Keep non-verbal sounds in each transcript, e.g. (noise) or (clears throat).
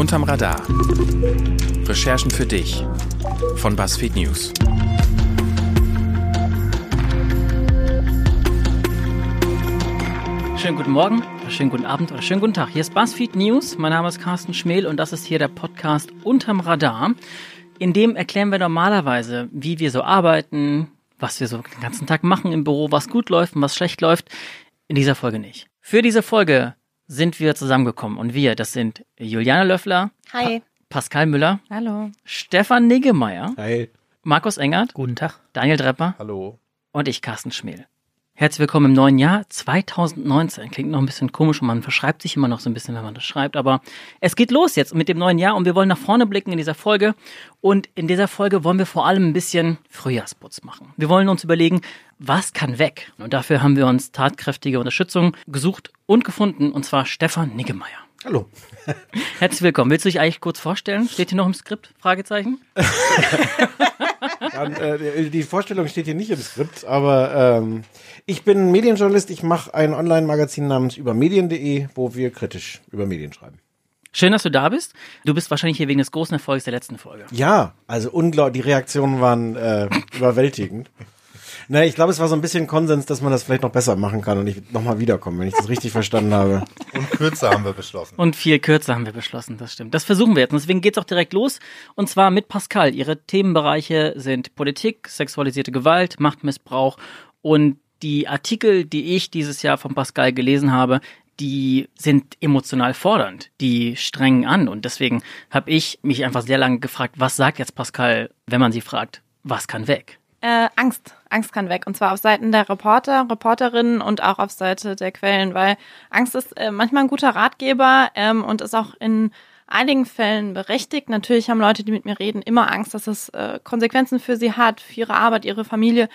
Unterm Radar. Recherchen für dich von BuzzFeed News. Schönen guten Morgen, schönen guten Abend oder schönen guten Tag. Hier ist BuzzFeed News. Mein Name ist Carsten Schmel und das ist hier der Podcast Unterm Radar. In dem erklären wir normalerweise, wie wir so arbeiten, was wir so den ganzen Tag machen im Büro, was gut läuft und was schlecht läuft. In dieser Folge nicht. Für diese Folge sind wir zusammengekommen und wir, das sind Juliane Löffler, Hi. pa Pascal Müller, Hallo. Stefan Niggemeier, Hi. Markus Engert, Guten Tag. Daniel Drepper Hallo. und ich, Carsten Schmel. Herzlich willkommen im neuen Jahr 2019. Klingt noch ein bisschen komisch und man verschreibt sich immer noch so ein bisschen, wenn man das schreibt, aber es geht los jetzt mit dem neuen Jahr und wir wollen nach vorne blicken in dieser Folge und in dieser Folge wollen wir vor allem ein bisschen Frühjahrsputz machen. Wir wollen uns überlegen, was kann weg? Und dafür haben wir uns tatkräftige Unterstützung gesucht und gefunden und zwar Stefan Niggemeier. Hallo. (laughs) Herzlich willkommen. Willst du dich eigentlich kurz vorstellen? Steht hier noch im Skript? Fragezeichen? (laughs) Dann, äh, die Vorstellung steht hier nicht im Skript, aber ähm, ich bin Medienjournalist. Ich mache ein Online-Magazin namens übermedien.de, wo wir kritisch über Medien schreiben. Schön, dass du da bist. Du bist wahrscheinlich hier wegen des großen Erfolgs der letzten Folge. Ja, also unglaublich. Die Reaktionen waren äh, überwältigend. Na, ich glaube, es war so ein bisschen Konsens, dass man das vielleicht noch besser machen kann und ich nochmal wiederkomme, wenn ich das richtig verstanden habe. Und kürzer haben wir beschlossen. Und viel kürzer haben wir beschlossen, das stimmt. Das versuchen wir jetzt. Und deswegen geht's auch direkt los. Und zwar mit Pascal. Ihre Themenbereiche sind Politik, sexualisierte Gewalt, Machtmissbrauch und die Artikel, die ich dieses Jahr von Pascal gelesen habe, die sind emotional fordernd, die strengen an. Und deswegen habe ich mich einfach sehr lange gefragt, was sagt jetzt Pascal, wenn man sie fragt, was kann weg? Äh, Angst. Angst kann weg. Und zwar auf Seiten der Reporter, Reporterinnen und auch auf Seite der Quellen, weil Angst ist äh, manchmal ein guter Ratgeber ähm, und ist auch in einigen Fällen berechtigt. Natürlich haben Leute, die mit mir reden, immer Angst, dass es äh, Konsequenzen für sie hat, für ihre Arbeit, ihre Familie.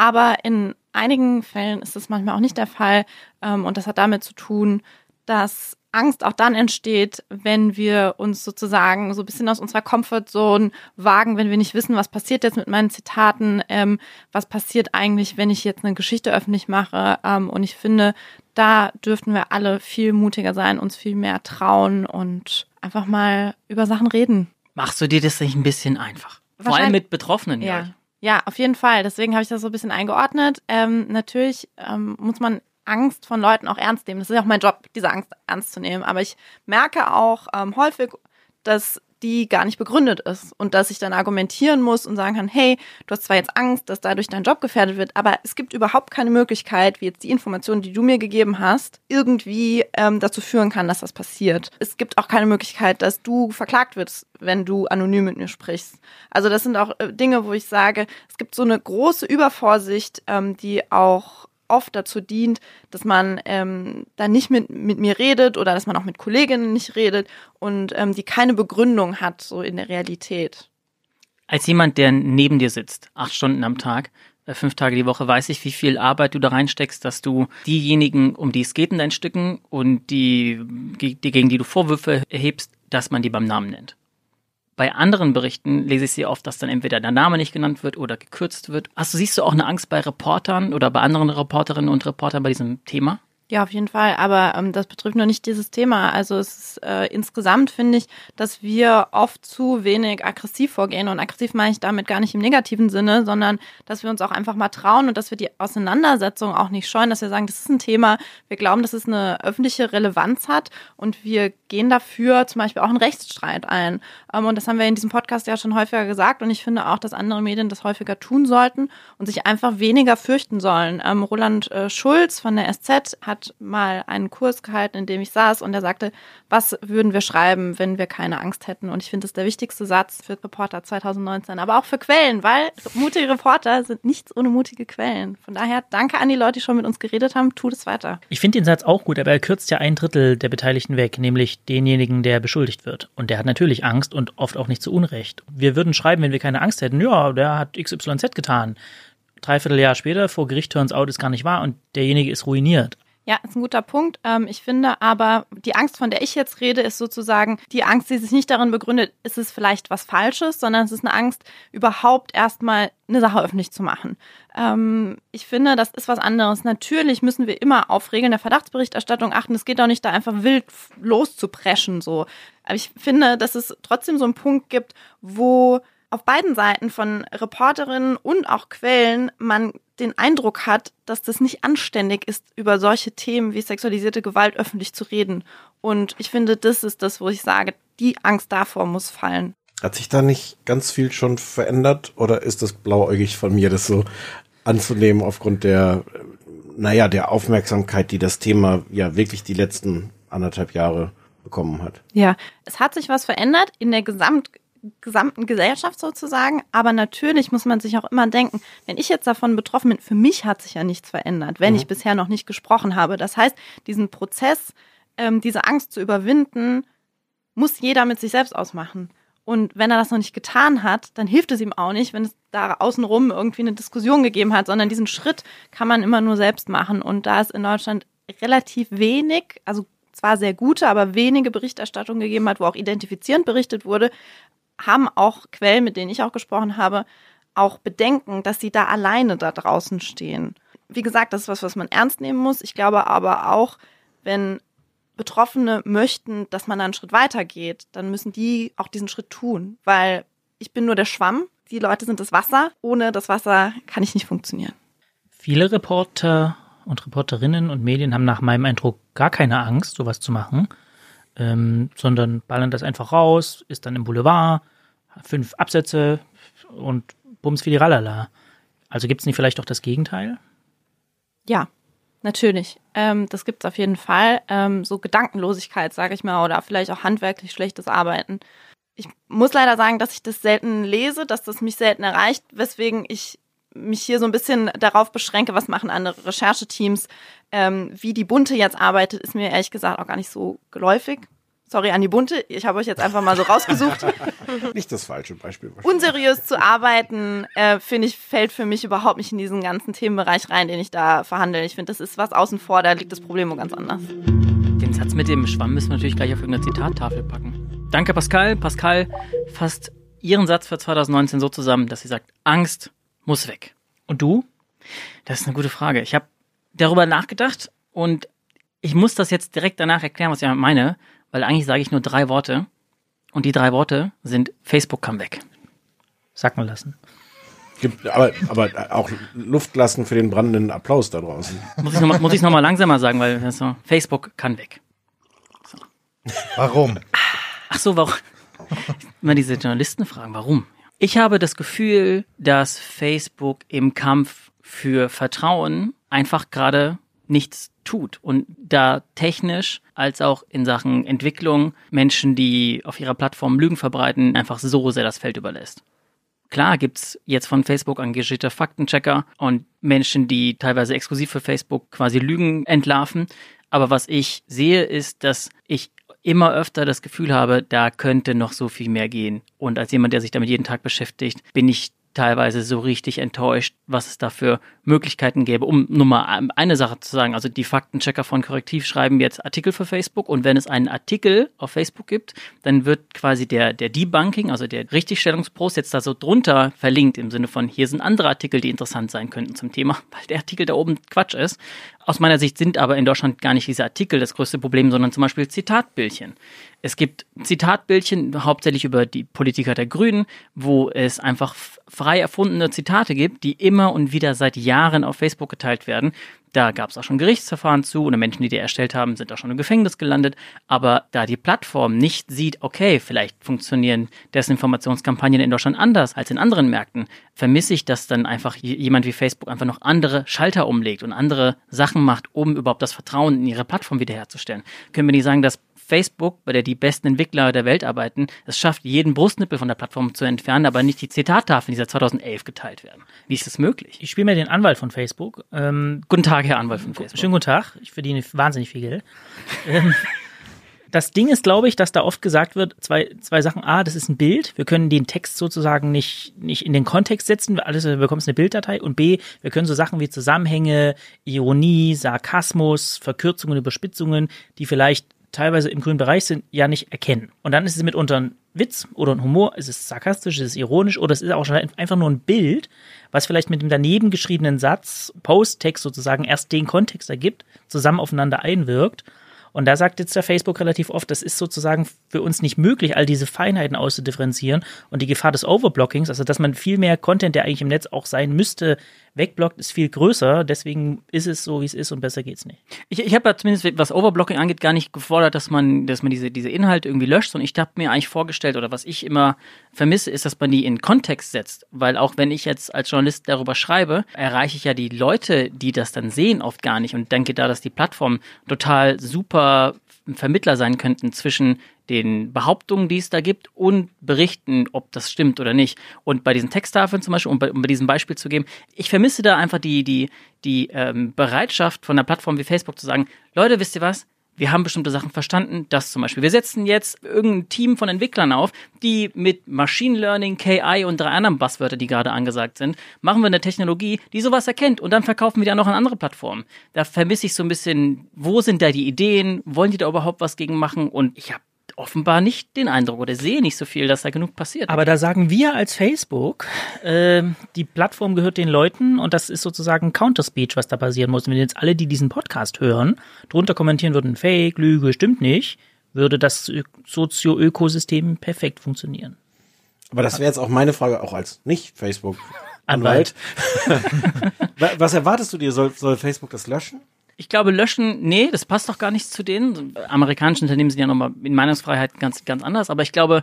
Aber in einigen Fällen ist es manchmal auch nicht der Fall. Ähm, und das hat damit zu tun, dass Angst auch dann entsteht, wenn wir uns sozusagen so ein bisschen aus unserer Comfortzone wagen, wenn wir nicht wissen, was passiert jetzt mit meinen Zitaten, ähm, was passiert eigentlich, wenn ich jetzt eine Geschichte öffentlich mache. Ähm, und ich finde, da dürften wir alle viel mutiger sein, uns viel mehr trauen und einfach mal über Sachen reden. Machst du dir das nicht ein bisschen einfach? Vor allem mit Betroffenen, ja. Ja. Ja, auf jeden Fall. Deswegen habe ich das so ein bisschen eingeordnet. Ähm, natürlich ähm, muss man Angst von Leuten auch ernst nehmen. Das ist ja auch mein Job, diese Angst ernst zu nehmen. Aber ich merke auch ähm, häufig, dass die gar nicht begründet ist und dass ich dann argumentieren muss und sagen kann, hey, du hast zwar jetzt Angst, dass dadurch dein Job gefährdet wird, aber es gibt überhaupt keine Möglichkeit, wie jetzt die Informationen, die du mir gegeben hast, irgendwie ähm, dazu führen kann, dass das passiert. Es gibt auch keine Möglichkeit, dass du verklagt wirst, wenn du anonym mit mir sprichst. Also das sind auch äh, Dinge, wo ich sage, es gibt so eine große Übervorsicht, ähm, die auch oft dazu dient, dass man ähm, dann nicht mit, mit mir redet oder dass man auch mit Kolleginnen nicht redet und ähm, die keine Begründung hat, so in der Realität. Als jemand, der neben dir sitzt, acht Stunden am Tag, äh, fünf Tage die Woche, weiß ich, wie viel Arbeit du da reinsteckst, dass du diejenigen, um die es geht in deinen Stücken und die, die gegen die du Vorwürfe erhebst, dass man die beim Namen nennt. Bei anderen Berichten lese ich sehr oft, dass dann entweder der Name nicht genannt wird oder gekürzt wird. Hast du, siehst du auch eine Angst bei Reportern oder bei anderen Reporterinnen und Reportern bei diesem Thema? Ja, auf jeden Fall. Aber ähm, das betrifft nur nicht dieses Thema. Also es ist äh, insgesamt finde ich, dass wir oft zu wenig aggressiv vorgehen. Und aggressiv meine ich damit gar nicht im negativen Sinne, sondern dass wir uns auch einfach mal trauen und dass wir die Auseinandersetzung auch nicht scheuen, dass wir sagen, das ist ein Thema. Wir glauben, dass es eine öffentliche Relevanz hat und wir gehen dafür zum Beispiel auch einen Rechtsstreit ein. Ähm, und das haben wir in diesem Podcast ja schon häufiger gesagt. Und ich finde auch, dass andere Medien das häufiger tun sollten und sich einfach weniger fürchten sollen. Ähm, Roland äh, Schulz von der SZ hat mal einen Kurs gehalten, in dem ich saß und er sagte, was würden wir schreiben, wenn wir keine Angst hätten? Und ich finde das der wichtigste Satz für Reporter 2019, aber auch für Quellen, weil mutige Reporter sind nichts ohne mutige Quellen. Von daher danke an die Leute, die schon mit uns geredet haben. Tut es weiter. Ich finde den Satz auch gut, aber er kürzt ja ein Drittel der Beteiligten weg, nämlich denjenigen, der beschuldigt wird. Und der hat natürlich Angst und oft auch nicht zu Unrecht. Wir würden schreiben, wenn wir keine Angst hätten, ja, der hat XYZ getan. Dreiviertel Jahr später vor Gericht turns out ist gar nicht wahr und derjenige ist ruiniert. Ja, ist ein guter Punkt. Ähm, ich finde aber, die Angst, von der ich jetzt rede, ist sozusagen die Angst, die sich nicht darin begründet, ist es vielleicht was Falsches, sondern es ist eine Angst, überhaupt erstmal eine Sache öffentlich zu machen. Ähm, ich finde, das ist was anderes. Natürlich müssen wir immer auf Regeln der Verdachtsberichterstattung achten. Es geht doch nicht, da einfach wild loszupreschen, so. Aber ich finde, dass es trotzdem so einen Punkt gibt, wo auf beiden Seiten von Reporterinnen und auch Quellen man den Eindruck hat, dass das nicht anständig ist, über solche Themen wie sexualisierte Gewalt öffentlich zu reden. Und ich finde, das ist das, wo ich sage, die Angst davor muss fallen. Hat sich da nicht ganz viel schon verändert oder ist das blauäugig von mir, das so anzunehmen aufgrund der, naja, der Aufmerksamkeit, die das Thema ja wirklich die letzten anderthalb Jahre bekommen hat? Ja, es hat sich was verändert in der Gesamt gesamten Gesellschaft sozusagen. Aber natürlich muss man sich auch immer denken, wenn ich jetzt davon betroffen bin, für mich hat sich ja nichts verändert, wenn mhm. ich bisher noch nicht gesprochen habe. Das heißt, diesen Prozess, ähm, diese Angst zu überwinden, muss jeder mit sich selbst ausmachen. Und wenn er das noch nicht getan hat, dann hilft es ihm auch nicht, wenn es da außenrum irgendwie eine Diskussion gegeben hat, sondern diesen Schritt kann man immer nur selbst machen. Und da es in Deutschland relativ wenig, also zwar sehr gute, aber wenige Berichterstattung gegeben hat, wo auch identifizierend berichtet wurde, haben auch Quellen, mit denen ich auch gesprochen habe, auch Bedenken, dass sie da alleine da draußen stehen. Wie gesagt, das ist was, was man ernst nehmen muss. Ich glaube aber auch, wenn Betroffene möchten, dass man da einen Schritt weiter geht, dann müssen die auch diesen Schritt tun, weil ich bin nur der Schwamm, die Leute sind das Wasser. Ohne das Wasser kann ich nicht funktionieren. Viele Reporter und Reporterinnen und Medien haben nach meinem Eindruck gar keine Angst, sowas zu machen ähm, sondern ballern das einfach raus, ist dann im Boulevard, fünf Absätze und bums wie die Rallala. Also gibt es nicht vielleicht auch das Gegenteil? Ja, natürlich. Ähm, das gibt es auf jeden Fall. Ähm, so Gedankenlosigkeit, sage ich mal, oder vielleicht auch handwerklich schlechtes Arbeiten. Ich muss leider sagen, dass ich das selten lese, dass das mich selten erreicht, weswegen ich mich hier so ein bisschen darauf beschränke, was machen andere Rechercheteams. Ähm, wie die Bunte jetzt arbeitet, ist mir ehrlich gesagt auch gar nicht so geläufig. Sorry an die Bunte, ich habe euch jetzt einfach mal so rausgesucht. (laughs) nicht das falsche Beispiel. Unseriös zu arbeiten, äh, finde ich, fällt für mich überhaupt nicht in diesen ganzen Themenbereich rein, den ich da verhandle. Ich finde, das ist was außen vor, da liegt das Problem wo ganz anders. Den Satz mit dem Schwamm müssen wir natürlich gleich auf irgendeine Zitattafel packen. Danke, Pascal. Pascal fasst ihren Satz für 2019 so zusammen, dass sie sagt, Angst muss weg. Und du? Das ist eine gute Frage. Ich habe darüber nachgedacht und ich muss das jetzt direkt danach erklären, was ich meine, weil eigentlich sage ich nur drei Worte und die drei Worte sind Facebook kam weg. Sacken lassen. Gibt, aber, aber auch Luft lassen für den brandenden Applaus da draußen. Muss ich nochmal noch, mal langsamer sagen, weil so, Facebook kann weg. So. Warum? Ach so, warum? Immer diese Journalisten fragen, warum? Ich habe das Gefühl, dass Facebook im Kampf für Vertrauen einfach gerade nichts tut und da technisch als auch in Sachen Entwicklung Menschen, die auf ihrer Plattform Lügen verbreiten, einfach so sehr das Feld überlässt. Klar gibt's jetzt von Facebook engagierte Faktenchecker und Menschen, die teilweise exklusiv für Facebook quasi Lügen entlarven. Aber was ich sehe, ist, dass ich immer öfter das Gefühl habe, da könnte noch so viel mehr gehen. Und als jemand, der sich damit jeden Tag beschäftigt, bin ich teilweise so richtig enttäuscht, was es da für Möglichkeiten gäbe. Um nur mal eine Sache zu sagen, also die Faktenchecker von Korrektiv schreiben jetzt Artikel für Facebook und wenn es einen Artikel auf Facebook gibt, dann wird quasi der, der Debunking, also der Richtigstellungspost jetzt da so drunter verlinkt im Sinne von, hier sind andere Artikel, die interessant sein könnten zum Thema, (laughs) weil der Artikel da oben Quatsch ist. Aus meiner Sicht sind aber in Deutschland gar nicht diese Artikel das größte Problem, sondern zum Beispiel Zitatbildchen. Es gibt Zitatbildchen, hauptsächlich über die Politiker der Grünen, wo es einfach frei erfundene Zitate gibt, die immer und wieder seit Jahren auf Facebook geteilt werden. Da gab es auch schon Gerichtsverfahren zu und Menschen, die die erstellt haben, sind auch schon im Gefängnis gelandet. Aber da die Plattform nicht sieht, okay, vielleicht funktionieren Desinformationskampagnen in Deutschland anders als in anderen Märkten, vermisse ich, dass dann einfach jemand wie Facebook einfach noch andere Schalter umlegt und andere Sachen macht, um überhaupt das Vertrauen in ihre Plattform wiederherzustellen. Können wir nicht sagen, dass Facebook, bei der die besten Entwickler der Welt arbeiten, es schafft, jeden Brustnippel von der Plattform zu entfernen, aber nicht die Zitattafeln, die seit 2011 geteilt werden. Wie ist das möglich? Ich spiele mir den Anwalt von Facebook. Ähm, guten Tag, Herr Anwalt von Facebook. Schönen guten Tag. Ich verdiene wahnsinnig viel Geld. ähm, Das Ding ist, glaube ich, dass da oft gesagt wird, zwei, zwei Sachen. A, das ist ein Bild. Wir können den Text sozusagen nicht, nicht in den Kontext setzen. Alles, du bekommst eine Bilddatei. Und B, wir können so Sachen wie Zusammenhänge, Ironie, Sarkasmus, Verkürzungen, Überspitzungen, die vielleicht teilweise im grünen Bereich sind, ja nicht erkennen. Und dann ist es mitunter ein Witz oder ein Humor, ist es sarkastisch, ist es ironisch oder es ist auch schon einfach nur ein Bild, was vielleicht mit dem daneben geschriebenen Satz, Posttext sozusagen erst den Kontext ergibt, zusammen aufeinander einwirkt. Und da sagt jetzt der Facebook relativ oft, das ist sozusagen für uns nicht möglich, all diese Feinheiten auszudifferenzieren und die Gefahr des Overblockings, also dass man viel mehr Content, der eigentlich im Netz auch sein müsste, wegblockt, ist viel größer. Deswegen ist es so, wie es ist und besser geht's nicht. Ich, ich habe ja zumindest, was Overblocking angeht, gar nicht gefordert, dass man, dass man diese, diese Inhalte irgendwie löscht, sondern ich habe mir eigentlich vorgestellt, oder was ich immer vermisse, ist, dass man die in Kontext setzt. Weil auch wenn ich jetzt als Journalist darüber schreibe, erreiche ich ja die Leute, die das dann sehen, oft gar nicht und denke da, dass die Plattformen total super Vermittler sein könnten zwischen den Behauptungen, die es da gibt und berichten, ob das stimmt oder nicht. Und bei diesen Texttafeln zum Beispiel, um bei, um bei diesem Beispiel zu geben, ich vermisse da einfach die, die, die ähm, Bereitschaft von einer Plattform wie Facebook zu sagen, Leute, wisst ihr was? Wir haben bestimmte Sachen verstanden. Das zum Beispiel. Wir setzen jetzt irgendein Team von Entwicklern auf, die mit Machine Learning, KI und drei anderen Buzzwörter, die gerade angesagt sind, machen wir eine Technologie, die sowas erkennt und dann verkaufen wir die auch noch an andere Plattformen. Da vermisse ich so ein bisschen, wo sind da die Ideen? Wollen die da überhaupt was gegen machen? Und ich habe offenbar nicht den Eindruck oder sehe nicht so viel, dass da genug passiert. Aber da sagen wir als Facebook, äh, die Plattform gehört den Leuten und das ist sozusagen Counterspeech, was da passieren muss. Und wenn jetzt alle, die diesen Podcast hören, drunter kommentieren würden, Fake, Lüge, stimmt nicht, würde das Sozio-Ökosystem perfekt funktionieren. Aber das wäre jetzt auch meine Frage, auch als nicht-Facebook. Anwalt. (laughs) Was erwartest du dir? Soll, soll Facebook das löschen? Ich glaube, löschen, nee, das passt doch gar nicht zu denen. Amerikanische Unternehmen sind ja nochmal in Meinungsfreiheit ganz, ganz anders. Aber ich glaube,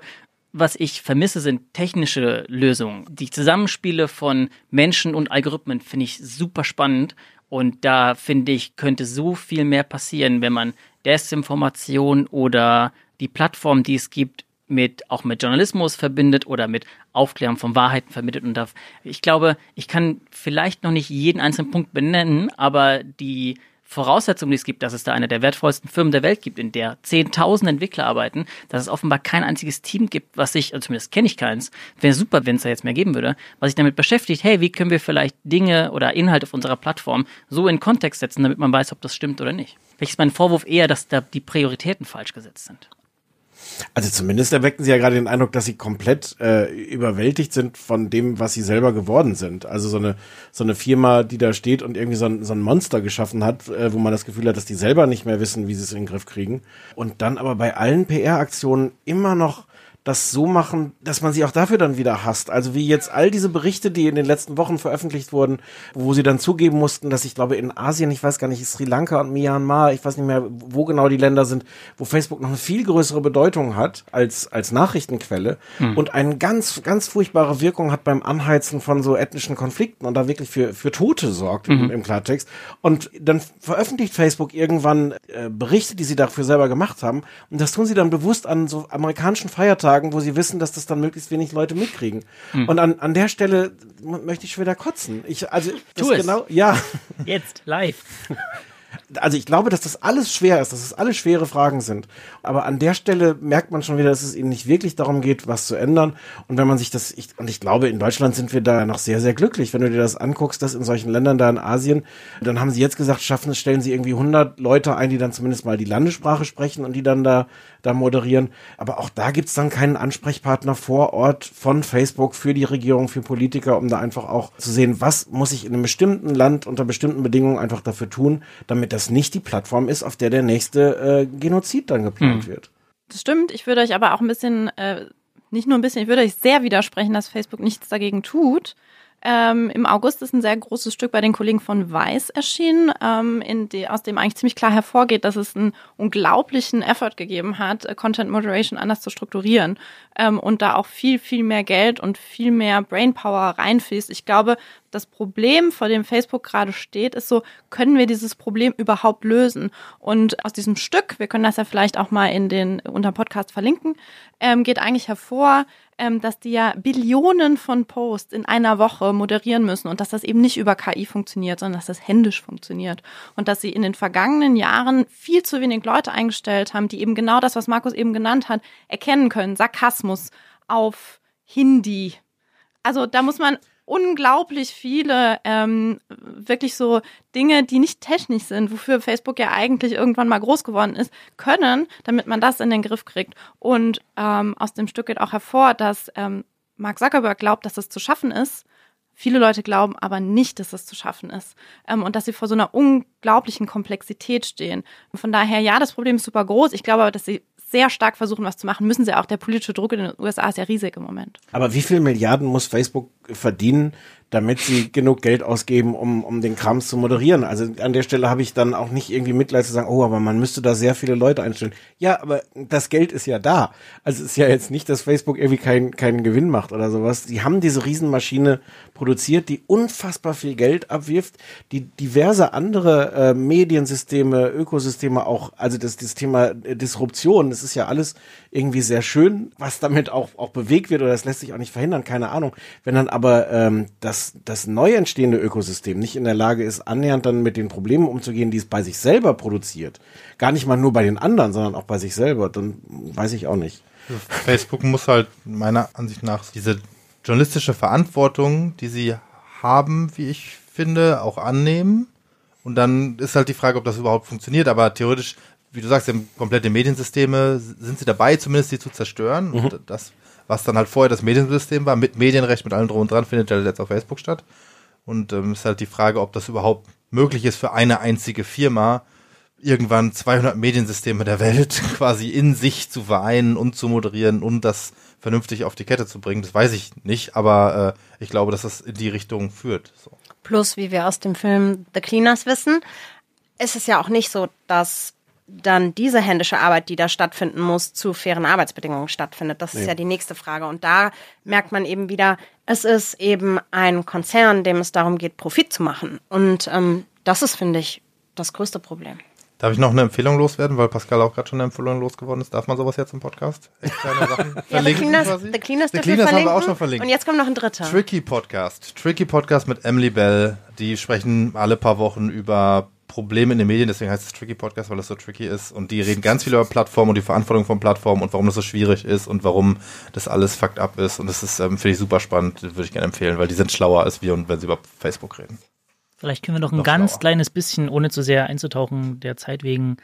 was ich vermisse, sind technische Lösungen. Die Zusammenspiele von Menschen und Algorithmen finde ich super spannend. Und da finde ich, könnte so viel mehr passieren, wenn man Desinformation oder die Plattform, die es gibt, mit auch mit Journalismus verbindet oder mit Aufklärung von Wahrheiten verbindet und da ich glaube, ich kann vielleicht noch nicht jeden einzelnen Punkt benennen, aber die Voraussetzung, die es gibt, dass es da eine der wertvollsten Firmen der Welt gibt, in der zehntausend Entwickler arbeiten, dass es offenbar kein einziges Team gibt, was sich, also zumindest kenne ich keins, wäre super, wenn es da jetzt mehr geben würde, was sich damit beschäftigt, hey, wie können wir vielleicht Dinge oder Inhalte auf unserer Plattform so in Kontext setzen, damit man weiß, ob das stimmt oder nicht. Vielleicht ist mein Vorwurf eher, dass da die Prioritäten falsch gesetzt sind. Also zumindest erwecken sie ja gerade den Eindruck, dass sie komplett äh, überwältigt sind von dem, was sie selber geworden sind. Also so eine so eine Firma, die da steht und irgendwie so ein, so ein Monster geschaffen hat, äh, wo man das Gefühl hat, dass die selber nicht mehr wissen, wie sie es in den Griff kriegen. Und dann aber bei allen PR-Aktionen immer noch das so machen, dass man sie auch dafür dann wieder hasst. Also wie jetzt all diese Berichte, die in den letzten Wochen veröffentlicht wurden, wo sie dann zugeben mussten, dass ich glaube in Asien, ich weiß gar nicht, Sri Lanka und Myanmar, ich weiß nicht mehr, wo genau die Länder sind, wo Facebook noch eine viel größere Bedeutung hat als, als Nachrichtenquelle hm. und eine ganz, ganz furchtbare Wirkung hat beim Anheizen von so ethnischen Konflikten und da wirklich für, für Tote sorgt mhm. im, im, Klartext. Und dann veröffentlicht Facebook irgendwann äh, Berichte, die sie dafür selber gemacht haben und das tun sie dann bewusst an so amerikanischen Feiertagen sagen, wo sie wissen, dass das dann möglichst wenig Leute mitkriegen. Hm. Und an, an der Stelle möchte ich schon wieder kotzen. Ich, also, tu es. genau, ja. Jetzt, live. (laughs) also ich glaube, dass das alles schwer ist, dass das alles schwere Fragen sind. Aber an der Stelle merkt man schon wieder, dass es ihnen nicht wirklich darum geht, was zu ändern. Und wenn man sich das, ich, und ich glaube, in Deutschland sind wir da noch sehr, sehr glücklich. Wenn du dir das anguckst, dass in solchen Ländern da in Asien, dann haben sie jetzt gesagt, schaffen es, stellen sie irgendwie 100 Leute ein, die dann zumindest mal die Landessprache sprechen und die dann da, da moderieren. Aber auch da gibt's dann keinen Ansprechpartner vor Ort von Facebook für die Regierung, für Politiker, um da einfach auch zu sehen, was muss ich in einem bestimmten Land unter bestimmten Bedingungen einfach dafür tun, damit das nicht die Plattform ist, auf der der nächste äh, Genozid dann geplant hm. wird. Das stimmt. Ich würde euch aber auch ein bisschen, äh, nicht nur ein bisschen, ich würde euch sehr widersprechen, dass Facebook nichts dagegen tut. Ähm, Im August ist ein sehr großes Stück bei den Kollegen von Weiß erschienen, ähm, in die, aus dem eigentlich ziemlich klar hervorgeht, dass es einen unglaublichen Effort gegeben hat, äh, Content Moderation anders zu strukturieren ähm, und da auch viel, viel mehr Geld und viel mehr Brainpower reinfließt. Ich glaube, das Problem, vor dem Facebook gerade steht, ist so, können wir dieses Problem überhaupt lösen? Und aus diesem Stück, wir können das ja vielleicht auch mal in den unter Podcast verlinken, ähm, geht eigentlich hervor, ähm, dass die ja Billionen von Posts in einer Woche moderieren müssen und dass das eben nicht über KI funktioniert, sondern dass das händisch funktioniert. Und dass sie in den vergangenen Jahren viel zu wenig Leute eingestellt haben, die eben genau das, was Markus eben genannt hat, erkennen können. Sarkasmus auf Hindi. Also da muss man unglaublich viele ähm, wirklich so Dinge, die nicht technisch sind, wofür Facebook ja eigentlich irgendwann mal groß geworden ist, können, damit man das in den Griff kriegt. Und ähm, aus dem Stück geht auch hervor, dass ähm, Mark Zuckerberg glaubt, dass es zu schaffen ist. Viele Leute glauben aber nicht, dass es zu schaffen ist ähm, und dass sie vor so einer unglaublichen Komplexität stehen. Von daher, ja, das Problem ist super groß. Ich glaube aber, dass sie sehr stark versuchen, was zu machen, müssen sie auch. Der politische Druck in den USA ist ja riesig im Moment. Aber wie viel Milliarden muss Facebook verdienen, damit sie genug Geld ausgeben, um, um den Krams zu moderieren. Also an der Stelle habe ich dann auch nicht irgendwie Mitleid zu sagen, oh, aber man müsste da sehr viele Leute einstellen. Ja, aber das Geld ist ja da. Also es ist ja jetzt nicht, dass Facebook irgendwie keinen keinen Gewinn macht oder sowas. Die haben diese Riesenmaschine produziert, die unfassbar viel Geld abwirft, die diverse andere äh, Mediensysteme, Ökosysteme auch, also das, das Thema Disruption, das ist ja alles irgendwie sehr schön, was damit auch, auch bewegt wird oder das lässt sich auch nicht verhindern, keine Ahnung. Wenn dann aber ähm, das, das neu entstehende Ökosystem nicht in der Lage ist, annähernd dann mit den Problemen umzugehen, die es bei sich selber produziert, gar nicht mal nur bei den anderen, sondern auch bei sich selber, dann weiß ich auch nicht. Facebook muss halt meiner Ansicht nach diese journalistische Verantwortung, die sie haben, wie ich finde, auch annehmen. Und dann ist halt die Frage, ob das überhaupt funktioniert. Aber theoretisch wie du sagst, komplette Mediensysteme sind sie dabei, zumindest die zu zerstören. Mhm. Und das, was dann halt vorher das Mediensystem war, mit Medienrecht, mit allem drum und dran, findet ja jetzt auf Facebook statt. Und ähm, ist halt die Frage, ob das überhaupt möglich ist für eine einzige Firma, irgendwann 200 Mediensysteme der Welt (laughs) quasi in sich zu vereinen und zu moderieren und das vernünftig auf die Kette zu bringen. Das weiß ich nicht, aber äh, ich glaube, dass das in die Richtung führt. So. Plus, wie wir aus dem Film The Cleaners wissen, ist es ja auch nicht so, dass dann diese händische Arbeit, die da stattfinden muss, zu fairen Arbeitsbedingungen stattfindet. Das ist ja, die nächste Frage. Und da merkt man eben wieder, es ist eben ein Konzern, dem es darum geht, Profit zu machen. Und ähm, das ist, finde ich, das größte Problem. Darf ich noch eine Empfehlung loswerden, weil Pascal auch gerade schon eine Empfehlung losgeworden ist? Darf man sowas jetzt im Podcast? Echt kleine Sachen (laughs) ja, The Cleaners, quasi? The Cleaners, The Cleaners haben wir auch schon verlinkt. Und jetzt kommt noch ein dritter. Tricky Podcast. Tricky Podcast mit Emily Bell. Die sprechen alle paar Wochen über Problem in den Medien, deswegen heißt es Tricky Podcast, weil es so tricky ist. Und die reden ganz viel über Plattformen und die Verantwortung von Plattformen und warum das so schwierig ist und warum das alles fucked up ist. Und das ist, ähm, finde ich, super spannend, würde ich gerne empfehlen, weil die sind schlauer als wir und wenn sie über Facebook reden. Vielleicht können wir noch ein noch ganz schlauer. kleines bisschen, ohne zu sehr einzutauchen, der Zeit wegen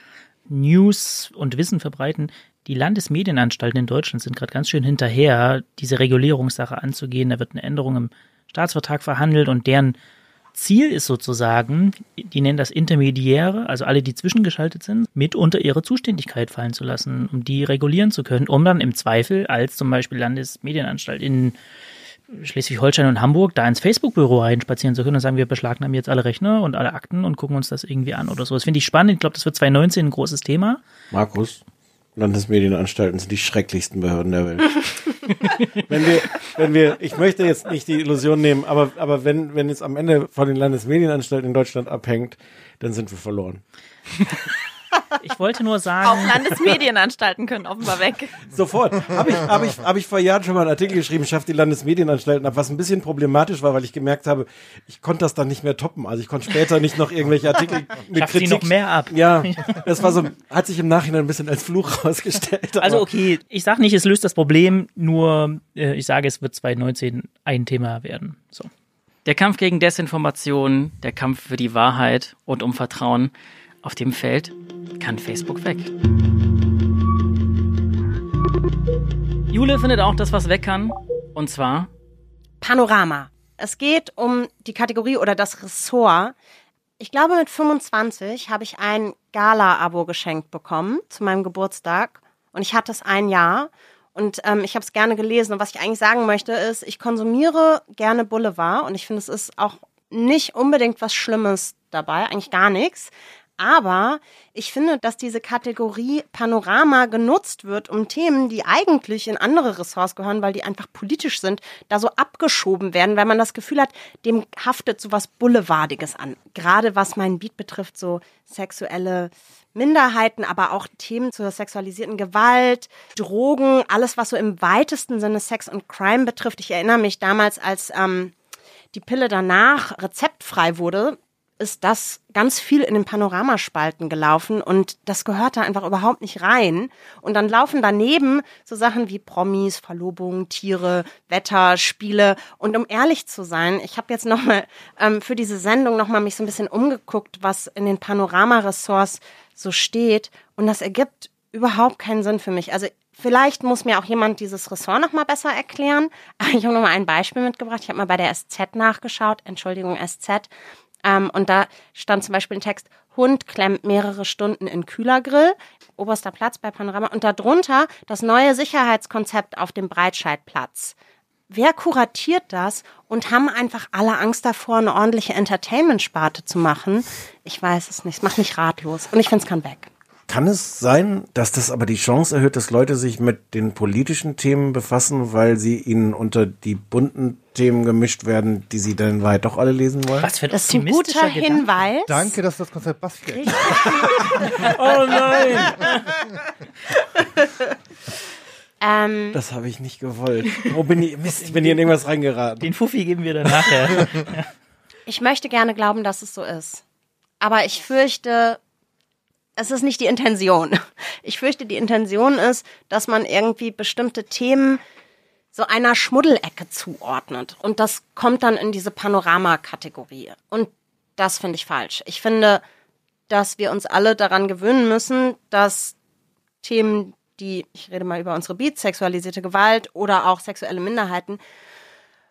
News und Wissen verbreiten. Die Landesmedienanstalten in Deutschland sind gerade ganz schön hinterher, diese Regulierungssache anzugehen. Da wird eine Änderung im Staatsvertrag verhandelt und deren Ziel ist sozusagen, die nennen das Intermediäre, also alle, die zwischengeschaltet sind, mit unter ihre Zuständigkeit fallen zu lassen, um die regulieren zu können, um dann im Zweifel als zum Beispiel Landesmedienanstalt in Schleswig-Holstein und Hamburg da ins Facebook-Büro reinspazieren zu können und sagen, wir beschlagnahmen jetzt alle Rechner und alle Akten und gucken uns das irgendwie an oder so. Das finde ich spannend. Ich glaube, das wird 2019 ein großes Thema. Markus, Landesmedienanstalten sind die schrecklichsten Behörden der Welt. (laughs) wenn wir, wenn wir, ich möchte jetzt nicht die Illusion nehmen, aber, aber wenn, wenn es am Ende von den Landesmedienanstalten in Deutschland abhängt, dann sind wir verloren. Ich wollte nur sagen. Auch Landesmedienanstalten können offenbar weg. Sofort. Habe ich, hab ich, hab ich vor Jahren schon mal einen Artikel geschrieben, schafft die Landesmedienanstalten ab, was ein bisschen problematisch war, weil ich gemerkt habe, ich konnte das dann nicht mehr toppen. Also ich konnte später nicht noch irgendwelche Artikel (laughs) mit Schafft Kritik. Sie noch mehr ab. Ja, das war so, hat sich im Nachhinein ein bisschen als Fluch rausgestellt. Also okay, ich sage nicht, es löst das Problem, nur äh, ich sage, es wird 2019 ein Thema werden. So. Der Kampf gegen Desinformation, der Kampf für die Wahrheit und um Vertrauen auf dem Feld kann Facebook weg. Jule findet auch das, was weg kann. Und zwar Panorama. Es geht um die Kategorie oder das Ressort. Ich glaube, mit 25 habe ich ein Gala-Abo geschenkt bekommen zu meinem Geburtstag. Und ich hatte es ein Jahr. Und ähm, ich habe es gerne gelesen. Und was ich eigentlich sagen möchte, ist, ich konsumiere gerne Boulevard. Und ich finde, es ist auch nicht unbedingt was Schlimmes dabei, eigentlich gar nichts. Aber ich finde, dass diese Kategorie Panorama genutzt wird, um Themen, die eigentlich in andere Ressorts gehören, weil die einfach politisch sind, da so abgeschoben werden, weil man das Gefühl hat, dem haftet so was Boulevardiges an. Gerade was mein Beat betrifft, so sexuelle Minderheiten, aber auch Themen zur sexualisierten Gewalt, Drogen, alles, was so im weitesten Sinne Sex und Crime betrifft. Ich erinnere mich damals, als ähm, die Pille danach rezeptfrei wurde, ist das ganz viel in den Panoramaspalten gelaufen und das gehört da einfach überhaupt nicht rein. Und dann laufen daneben so Sachen wie Promis, Verlobungen, Tiere, Wetter, Spiele. Und um ehrlich zu sein, ich habe jetzt nochmal ähm, für diese Sendung nochmal mich so ein bisschen umgeguckt, was in den Panorama-Ressorts so steht. Und das ergibt überhaupt keinen Sinn für mich. Also vielleicht muss mir auch jemand dieses Ressort nochmal besser erklären. (laughs) Ich habe nochmal ein Beispiel mitgebracht. Ich habe mal bei der SZ nachgeschaut. Entschuldigung, SZ. Ähm, und da stand zum Beispiel ein Text, Hund klemmt mehrere Stunden in Kühlergrill, oberster Platz bei Panorama. Und darunter das neue Sicherheitskonzept auf dem Breitscheidplatz. Wer kuratiert das und haben einfach alle Angst davor, eine ordentliche Entertainment-Sparte zu machen? Ich weiß es nicht. Es macht mich ratlos. Und ich finde es kann weg. Kann es sein, dass das aber die Chance erhöht, dass Leute sich mit den politischen Themen befassen, weil sie ihnen unter die bunten Themen gemischt werden, die sie dann Wahrheit doch alle lesen wollen? Was für ein Das ist ein guter Gedanke. Hinweis. Danke, dass du das Konzept Basfi (laughs) Oh nein! (laughs) Ähm, Das habe ich nicht gewollt. Wo bin ich? Mist, ich bin hier in irgendwas reingeraten. Den Fuffi geben wir dann nachher. (laughs) ich möchte gerne glauben, dass es so ist. Aber ich fürchte, es ist nicht die Intention. Ich fürchte, die Intention ist, dass man irgendwie bestimmte Themen so einer Schmuddelecke zuordnet. Und das kommt dann in diese Panorama-Kategorie. Und das finde ich falsch. Ich finde, dass wir uns alle daran gewöhnen müssen, dass Themen, die, ich rede mal über unsere Beats, sexualisierte Gewalt oder auch sexuelle Minderheiten,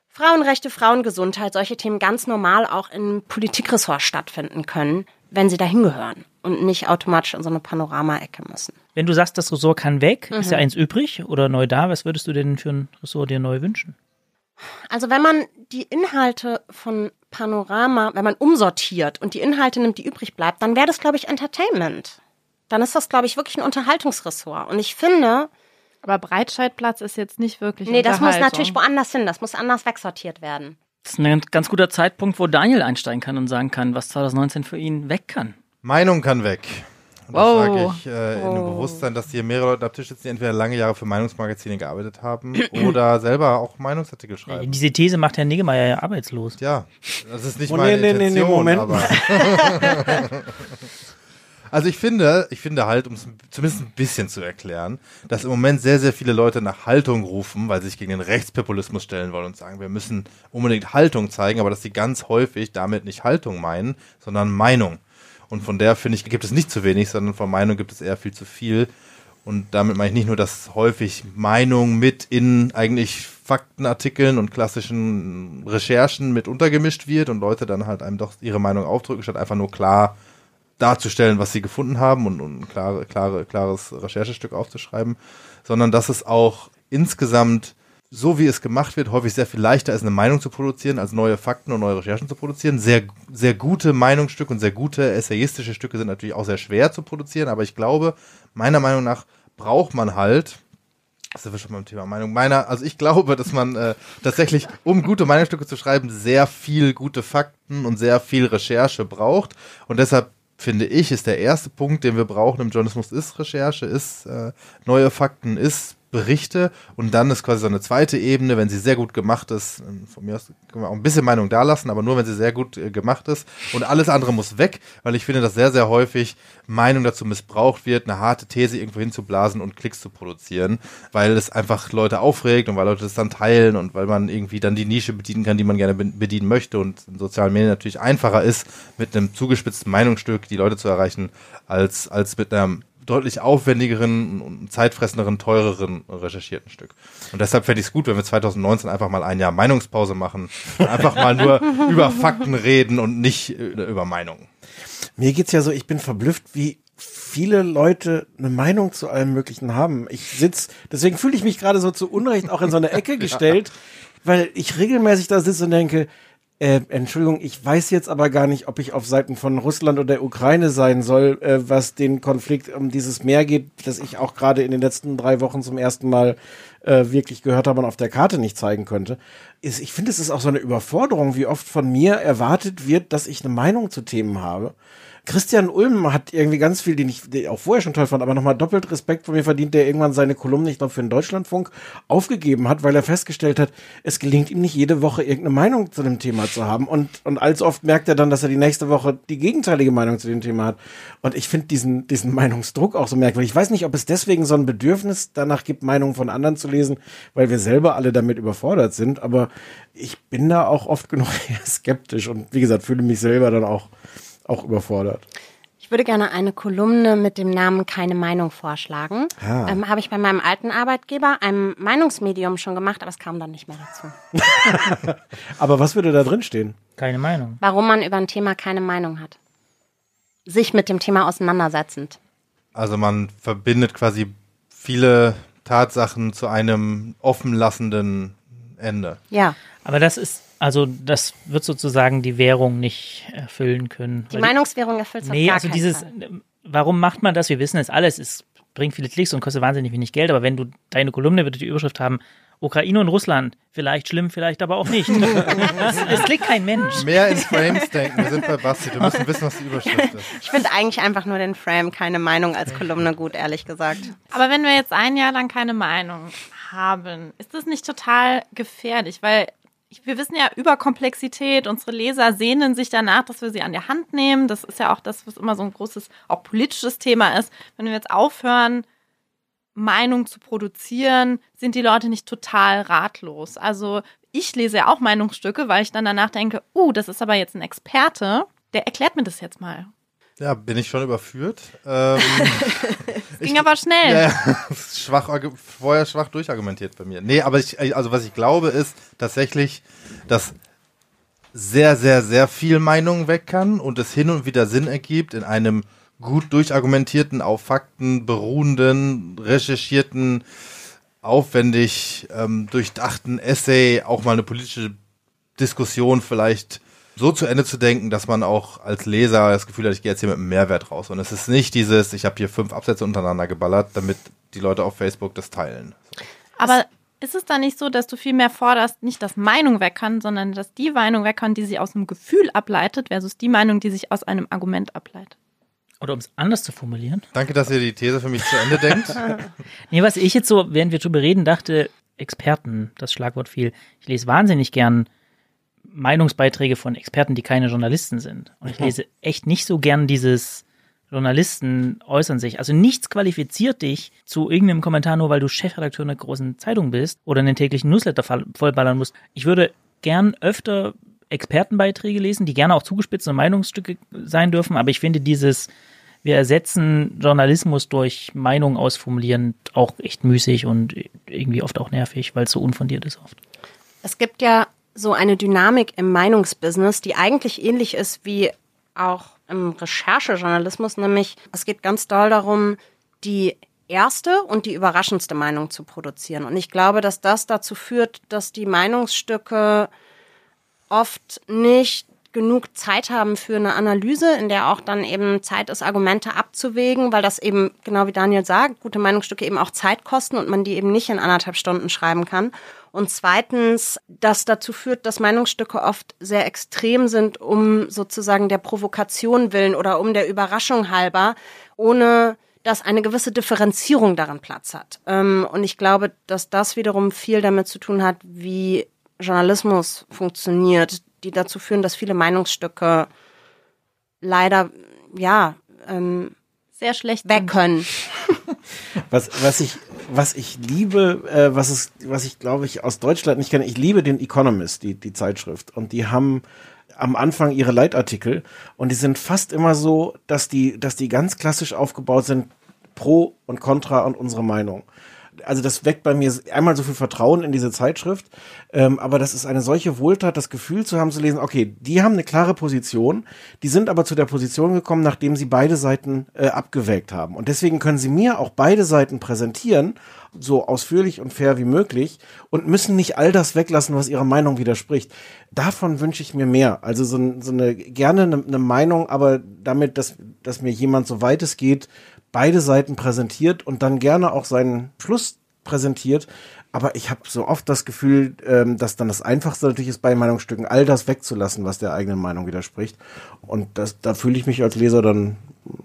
Frauenrechte, Frauengesundheit, solche Themen ganz normal auch im Politikressort stattfinden können, wenn sie dahin gehören und nicht automatisch in so eine Panorama-Ecke müssen. Wenn du sagst, das Ressort kann weg, ist ja eins übrig oder neu da, was würdest du denn für ein Ressort dir neu wünschen? Also wenn man die Inhalte von Panorama, wenn man umsortiert und die Inhalte nimmt, die übrig bleibt, dann wäre das, glaube ich, Entertainment. Dann ist das, glaube ich, wirklich ein Unterhaltungsressort. Und ich finde, Aber Breitscheidplatz ist jetzt nicht wirklich nee, das muss natürlich woanders hin, das muss anders wegsortiert werden. Das ist ein ganz- guter Zeitpunkt, wo Daniel einsteigen kann und sagen kann, was 2019 für ihn weg kann. Meinung kann weg. Und das Wow. sage ich äh, in dem Bewusstsein, dass hier mehrere Leute am Tisch sitzen, die entweder lange Jahre für Meinungsmagazine gearbeitet haben (clears throat) oder selber auch Meinungsartikel schreiben. Diese These macht Herr Niggemeier ja arbeitslos. Ja, das ist nicht Oh, meine nee, nee, nee, nee, Intention, Moment aber (laughs) (laughs) (laughs) Also ich finde, ich finde halt, um es zumindest ein bisschen zu erklären, dass im Moment sehr, sehr viele Leute nach Haltung rufen, weil sie sich gegen den Rechtspopulismus stellen wollen und sagen, wir müssen unbedingt Haltung zeigen, aber dass sie ganz häufig damit nicht Haltung meinen, sondern Meinung. Und von der, finde ich, gibt es nicht zu wenig, sondern von Meinung gibt es eher viel zu viel. Und damit meine ich nicht nur, dass häufig Meinung mit in eigentlich Faktenartikeln und klassischen Recherchen mit untergemischt wird und Leute dann halt einem doch ihre Meinung aufdrücken, statt einfach nur klar darzustellen, was sie gefunden haben und, und ein klare, klare, klares Recherchestück aufzuschreiben, sondern dass es auch insgesamt, so wie es gemacht wird, häufig sehr viel leichter ist, eine Meinung zu produzieren, als neue Fakten und neue Recherchen zu produzieren. Sehr, sehr gute Meinungsstücke und sehr gute essayistische Stücke sind natürlich auch sehr schwer zu produzieren, aber ich glaube, meiner Meinung nach braucht man halt, das wir schon beim Thema Meinung. Meiner, also ich glaube, dass man äh, tatsächlich, um gute Meinungsstücke zu schreiben, sehr viel gute Fakten und sehr viel Recherche braucht. Und deshalb finde ich, ist der erste Punkt, den wir brauchen im Journalismus, ist Recherche, ist äh, neue Fakten, ist Berichte und dann ist quasi so eine zweite Ebene, wenn sie sehr gut gemacht ist, ähm, von mir aus können wir auch ein bisschen Meinung da lassen, aber nur wenn sie sehr gut äh, gemacht ist und alles andere muss weg, weil ich finde, dass sehr, sehr häufig Meinung dazu missbraucht wird, eine harte These irgendwo hinzublasen und Klicks zu produzieren, weil es einfach Leute aufregt und weil Leute das dann teilen und weil man irgendwie dann die Nische bedienen kann, die man gerne be- bedienen möchte und in sozialen Medien natürlich einfacher ist, mit einem zugespitzten Meinungsstück die Leute zu erreichen, als, als mit einem deutlich aufwendigeren und zeitfressenderen, teureren recherchierten Stück. Und deshalb fände ich es gut, wenn wir 2019 einfach mal ein Jahr Meinungspause machen und einfach mal nur (laughs) über Fakten reden und nicht äh, über Meinungen. Mir geht's ja so, ich bin verblüfft, wie viele Leute eine Meinung zu allem Möglichen haben. Ich sitz, deswegen fühle ich mich gerade so zu Unrecht auch in so eine Ecke (laughs) gestellt, weil ich regelmäßig da sitze und denke, Äh, Entschuldigung, ich weiß jetzt aber gar nicht, ob ich auf Seiten von Russland oder der Ukraine sein soll, äh, was den Konflikt um dieses Meer geht, das ich auch gerade in den letzten drei Wochen zum ersten Mal äh, wirklich gehört habe und auf der Karte nicht zeigen könnte. Ist, ich finde, es ist auch so eine Überforderung, wie oft von mir erwartet wird, dass ich eine Meinung zu Themen habe. Christian Ulm hat irgendwie ganz viel, den ich den auch vorher schon toll fand, aber nochmal doppelt Respekt von mir verdient, der irgendwann seine Kolumne, ich glaube, für den Deutschlandfunk aufgegeben hat, weil er festgestellt hat, es gelingt ihm nicht jede Woche irgendeine Meinung zu dem Thema zu haben. Und, und als oft merkt er dann, dass er die nächste Woche die gegenteilige Meinung zu dem Thema hat. Und ich finde diesen, diesen Meinungsdruck auch so merkwürdig. Ich weiß nicht, ob es deswegen so ein Bedürfnis danach gibt, Meinungen von anderen zu lesen, weil wir selber alle damit überfordert sind. Aber ich bin da auch oft genug (laughs) skeptisch und wie gesagt, fühle mich selber dann auch auch überfordert. Ich würde gerne eine Kolumne mit dem Namen Keine Meinung vorschlagen. Ah. Ähm, Habe ich bei meinem alten Arbeitgeber, einem Meinungsmedium, schon gemacht, aber es kam dann nicht mehr dazu. (laughs) Aber was würde da drin stehen? Keine Meinung. Warum man über ein Thema keine Meinung hat. Sich mit dem Thema auseinandersetzend. Also man verbindet quasi viele Tatsachen zu einem offenlassenden Ende. Ja. Aber das ist, also das wird sozusagen die Währung nicht erfüllen können. Die Meinungswährung erfüllt es Nee, gar also dieses, Fall. warum macht man das? Wir wissen es alles, es bringt viele Klicks und kostet wahnsinnig wenig Geld, aber wenn du deine Kolumne würde die Überschrift haben, Ukraine und Russland, vielleicht schlimm, vielleicht aber auch nicht. (laughs) Es, klickt kein Mensch. Mehr in Frames denken. Wir sind bei Basti. Du musst wissen, was die Überschrift ist. Ich finde eigentlich einfach nur den Frame keine Meinung als Kolumne gut, ehrlich gesagt. Aber wenn wir jetzt ein Jahr lang keine Meinung haben, ist das nicht total gefährlich? Weil wir wissen ja über Komplexität, unsere Leser sehnen sich danach, dass wir sie an der Hand nehmen. Das ist ja auch das, was immer so ein großes, auch politisches Thema ist. Wenn wir jetzt aufhören, Meinung zu produzieren, sind die Leute nicht total ratlos. Also ich lese ja auch Meinungsstücke, weil ich dann danach denke, uh, das ist aber jetzt ein Experte, der erklärt mir das jetzt mal. Ja, bin ich schon überführt. Ähm, (laughs) Ging aber schnell. ja, (laughs) schwach, vorher schwach durchargumentiert bei mir. Nee, aber ich, also was ich glaube ist tatsächlich, dass sehr, sehr, sehr viel Meinung weg kann und es hin und wieder Sinn ergibt in einem gut durchargumentierten, auf Fakten beruhenden, recherchierten, aufwendig ähm, durchdachten Essay auch mal eine politische Diskussion vielleicht so zu Ende zu denken, dass man auch als Leser das Gefühl hat, ich gehe jetzt hier mit einem Mehrwert raus. Und es ist nicht dieses, ich habe hier fünf Absätze untereinander geballert, damit die Leute auf Facebook das teilen. Aber ist es da nicht so, dass du viel mehr forderst, nicht, dass Meinung weg kann, sondern dass die Meinung weg kann, die sich aus einem Gefühl ableitet, versus die Meinung, die sich aus einem Argument ableitet? Oder um es anders zu formulieren. Danke, dass ihr die These für mich zu Ende denkt. (laughs) Nee, was ich jetzt so, während wir drüber reden, dachte, Experten, das Schlagwort fiel. Ich lese wahnsinnig gern Meinungsbeiträge von Experten, die keine Journalisten sind. Und ich lese echt nicht so gern dieses Journalisten äußern sich. Also nichts qualifiziert dich zu irgendeinem Kommentar, nur weil du Chefredakteur einer großen Zeitung bist oder einen täglichen Newsletter voll- vollballern musst. Ich würde gern öfter Expertenbeiträge lesen, die gerne auch zugespitzte Meinungsstücke sein dürfen, aber ich finde dieses wir ersetzen Journalismus durch Meinung ausformulieren auch echt müßig und irgendwie oft auch nervig, weil es so unfundiert ist oft. Es gibt ja so eine Dynamik im Meinungsbusiness, die eigentlich ähnlich ist wie auch im Recherchejournalismus, nämlich es geht ganz doll darum, die erste und die überraschendste Meinung zu produzieren. Und ich glaube, dass das dazu führt, dass die Meinungsstücke oft nicht genug Zeit haben für eine Analyse, in der auch dann eben Zeit ist, Argumente abzuwägen, weil das eben, genau wie Daniel sagt, gute Meinungsstücke eben auch Zeit kosten und man die eben nicht in anderthalb Stunden schreiben kann. Und zweitens, das dazu führt, dass Meinungsstücke oft sehr extrem sind, um sozusagen der Provokation willen oder um der Überraschung halber, ohne dass eine gewisse Differenzierung darin Platz hat. Ähm, Und ich glaube, dass das wiederum viel damit zu tun hat, wie Journalismus funktioniert, die dazu führen, dass viele Meinungsstücke leider, ja, ähm, Sehr schlecht. weg können. (laughs) Was, was ich, was ich liebe, äh, was es, was ich glaube ich aus Deutschland nicht kenne, ich liebe den Economist, die, die Zeitschrift. Und die haben am Anfang ihre Leitartikel und die sind fast immer so, dass die, dass die ganz klassisch aufgebaut sind, pro und contra und unsere Meinung. Also das weckt bei mir einmal so viel Vertrauen in diese Zeitschrift, ähm, aber das ist eine solche Wohltat, das Gefühl zu haben zu lesen, okay, die haben eine klare Position, die sind aber zu der Position gekommen, nachdem sie beide Seiten äh, abgewägt haben. Und deswegen können sie mir auch beide Seiten präsentieren, so ausführlich und fair wie möglich und müssen nicht all das weglassen, was ihrer Meinung widerspricht. Davon wünsche ich mir mehr. Also so, so eine gerne eine, eine Meinung, aber damit, dass, dass mir jemand, so weit es geht, beide Seiten präsentiert und dann gerne auch seinen Schluss präsentiert. Aber ich habe so oft das Gefühl, ähm, dass dann das Einfachste natürlich ist, bei Meinungsstücken all das wegzulassen, was der eigenen Meinung widerspricht. Und das, da fühle ich mich als Leser dann,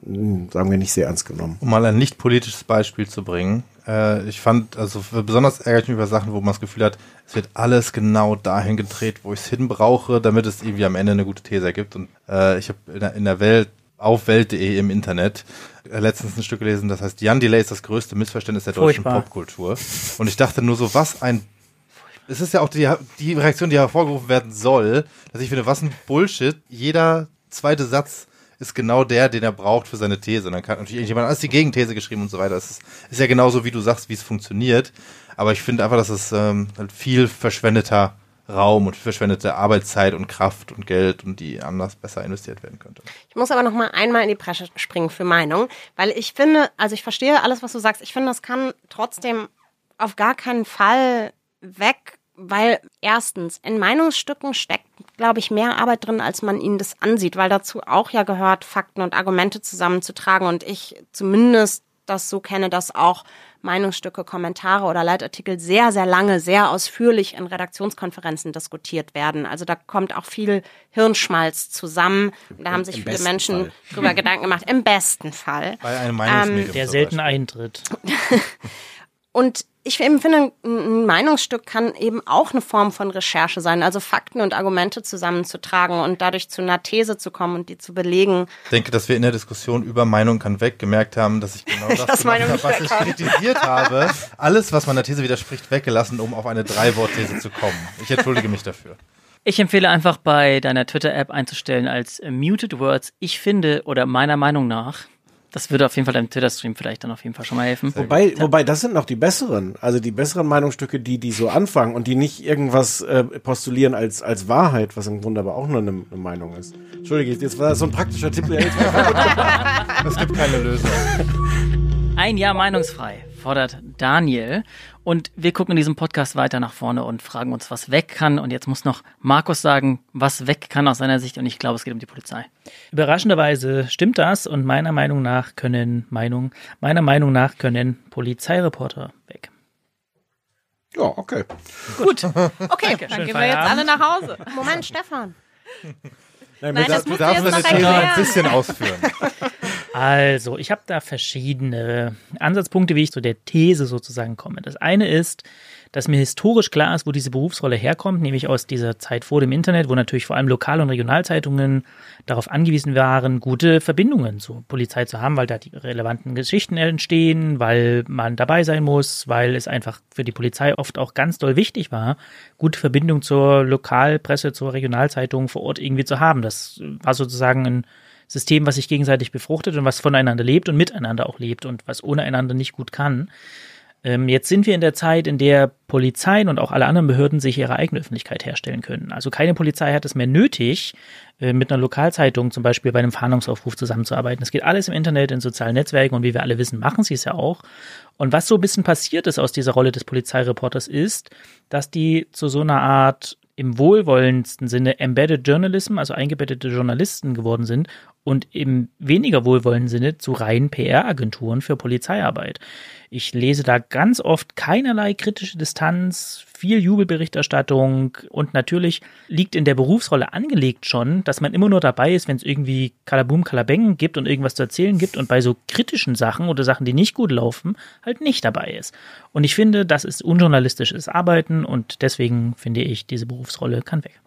mh, sagen wir, nicht sehr ernst genommen. Um mal ein nicht politisches Beispiel zu bringen. Äh, ich fand, also besonders ärgere ich mich über Sachen, wo man das Gefühl hat, es wird alles genau dahin gedreht, wo ich es hin brauche, damit es irgendwie am Ende eine gute These ergibt. Und äh, ich habe in, der- Welt auf Welt.de im Internet letztens ein Stück gelesen, das heißt, Jan Delay ist das größte Missverständnis der deutschen Furchtbar. Popkultur. Und ich dachte nur so, was ein es ist ja auch die, die Reaktion, die hervorgerufen werden soll, dass ich finde, was ein Bullshit. Jeder zweite Satz ist genau der, den er braucht für seine These. Und dann kann natürlich irgendjemand alles die Gegenthese geschrieben und so weiter. Es ist, ist ja genauso, wie du sagst, wie es funktioniert. Aber ich finde einfach, dass es ähm, halt viel verschwendeter Raum und verschwendete Arbeitszeit und Kraft und Geld und die anders besser investiert werden könnte. Ich muss aber noch mal einmal in die Bresche springen für Meinung, weil ich finde, also ich verstehe alles, was du sagst. Ich finde, das kann trotzdem auf gar keinen Fall weg, weil erstens in Meinungsstücken steckt, glaube ich, mehr Arbeit drin, als man ihnen das ansieht, weil dazu auch ja gehört, Fakten und Argumente zusammenzutragen und ich zumindest das so kenne, dass auch Meinungsstücke, Kommentare oder Leitartikel sehr, sehr lange, sehr ausführlich in Redaktionskonferenzen diskutiert werden. Also da kommt auch viel Hirnschmalz zusammen. Da haben sich im viele Menschen Fall. drüber Gedanken gemacht. Im besten Fall. Bei einem Meinungsmedium. Der zum selten eintritt. (laughs) Und ich eben finde, ein Meinungsstück kann eben auch eine Form von Recherche sein, also Fakten und Argumente zusammenzutragen und dadurch zu einer These zu kommen und die zu belegen. Ich denke, dass wir in der Diskussion über Meinung kann weg gemerkt haben, dass ich genau (laughs) das, Das gemacht habe, was ich kritisiert habe. (laughs) Alles, was meiner These widerspricht, weggelassen, um auf eine Drei-Wort-These zu kommen. Ich entschuldige mich dafür. Ich empfehle einfach bei deiner Twitter-App einzustellen als Muted Words, ich finde oder meiner Meinung nach. Das würde auf jeden Fall deinem Twitter-Stream vielleicht dann auf jeden Fall schon mal helfen. Wobei, wobei, das sind noch die besseren. Also die besseren Meinungsstücke, die, die so anfangen und die nicht irgendwas äh, postulieren als, als Wahrheit, was im Grunde aber auch nur eine, eine Meinung ist. Entschuldige, jetzt war das so ein praktischer Tipp. (laughs) Es gibt keine Lösung. Ein Jahr meinungsfrei fordert Daniel. Und wir gucken in diesem Podcast weiter nach vorne und fragen uns, was weg kann. Und jetzt muss noch Markus sagen, was weg kann aus seiner Sicht. Und ich glaube, es geht um die Polizei. Überraschenderweise stimmt das und meiner Meinung nach können Meinung, meiner Meinung nach können Polizeireporter weg. ja, okay. Gut. (laughs) Okay, dann gehen wir jetzt alle nach Hause. Moment, Stefan. (laughs) Nein, Nein, mit- das Du darfst deine noch ein bisschen ausführen. (laughs) Also, ich habe da verschiedene Ansatzpunkte, wie ich zu der These sozusagen komme. Das eine ist, dass mir historisch klar ist, wo diese Berufsrolle herkommt, nämlich aus dieser Zeit vor dem Internet, wo natürlich vor allem Lokal- und Regionalzeitungen darauf angewiesen waren, gute Verbindungen zur Polizei zu haben, weil da die relevanten Geschichten entstehen, weil man dabei sein muss, weil es einfach für die Polizei oft auch ganz doll wichtig war, gute Verbindung zur Lokalpresse, zur Regionalzeitung vor Ort irgendwie zu haben. Das war sozusagen ein System, was sich gegenseitig befruchtet und was voneinander lebt und miteinander auch lebt und was ohne einander nicht gut kann. Ähm, jetzt sind wir in der Zeit, in der Polizeien und auch alle anderen Behörden sich ihre eigene Öffentlichkeit herstellen können. Also keine Polizei hat es mehr nötig, äh, mit einer Lokalzeitung zum Beispiel bei einem Fahndungsaufruf zusammenzuarbeiten. Es geht alles im Internet, in sozialen Netzwerken und wie wir alle wissen, machen sie es ja auch. Und was so ein bisschen passiert ist aus dieser Rolle des Polizeireporters ist, dass die zu so einer Art im wohlwollendsten Sinne Embedded Journalism, also eingebettete Journalisten geworden sind und im weniger wohlwollenden Sinne zu reinen PR-Agenturen für Polizeiarbeit. Ich lese da ganz oft keinerlei kritische Distanz, viel Jubelberichterstattung und natürlich liegt in der Berufsrolle angelegt schon, dass man immer nur dabei ist, wenn es irgendwie Kalabum, Kalabeng gibt und irgendwas zu erzählen gibt und bei so kritischen Sachen oder Sachen, die nicht gut laufen, halt nicht dabei ist. Und ich finde, das ist unjournalistisches Arbeiten und deswegen finde ich, diese Berufsrolle kann weg.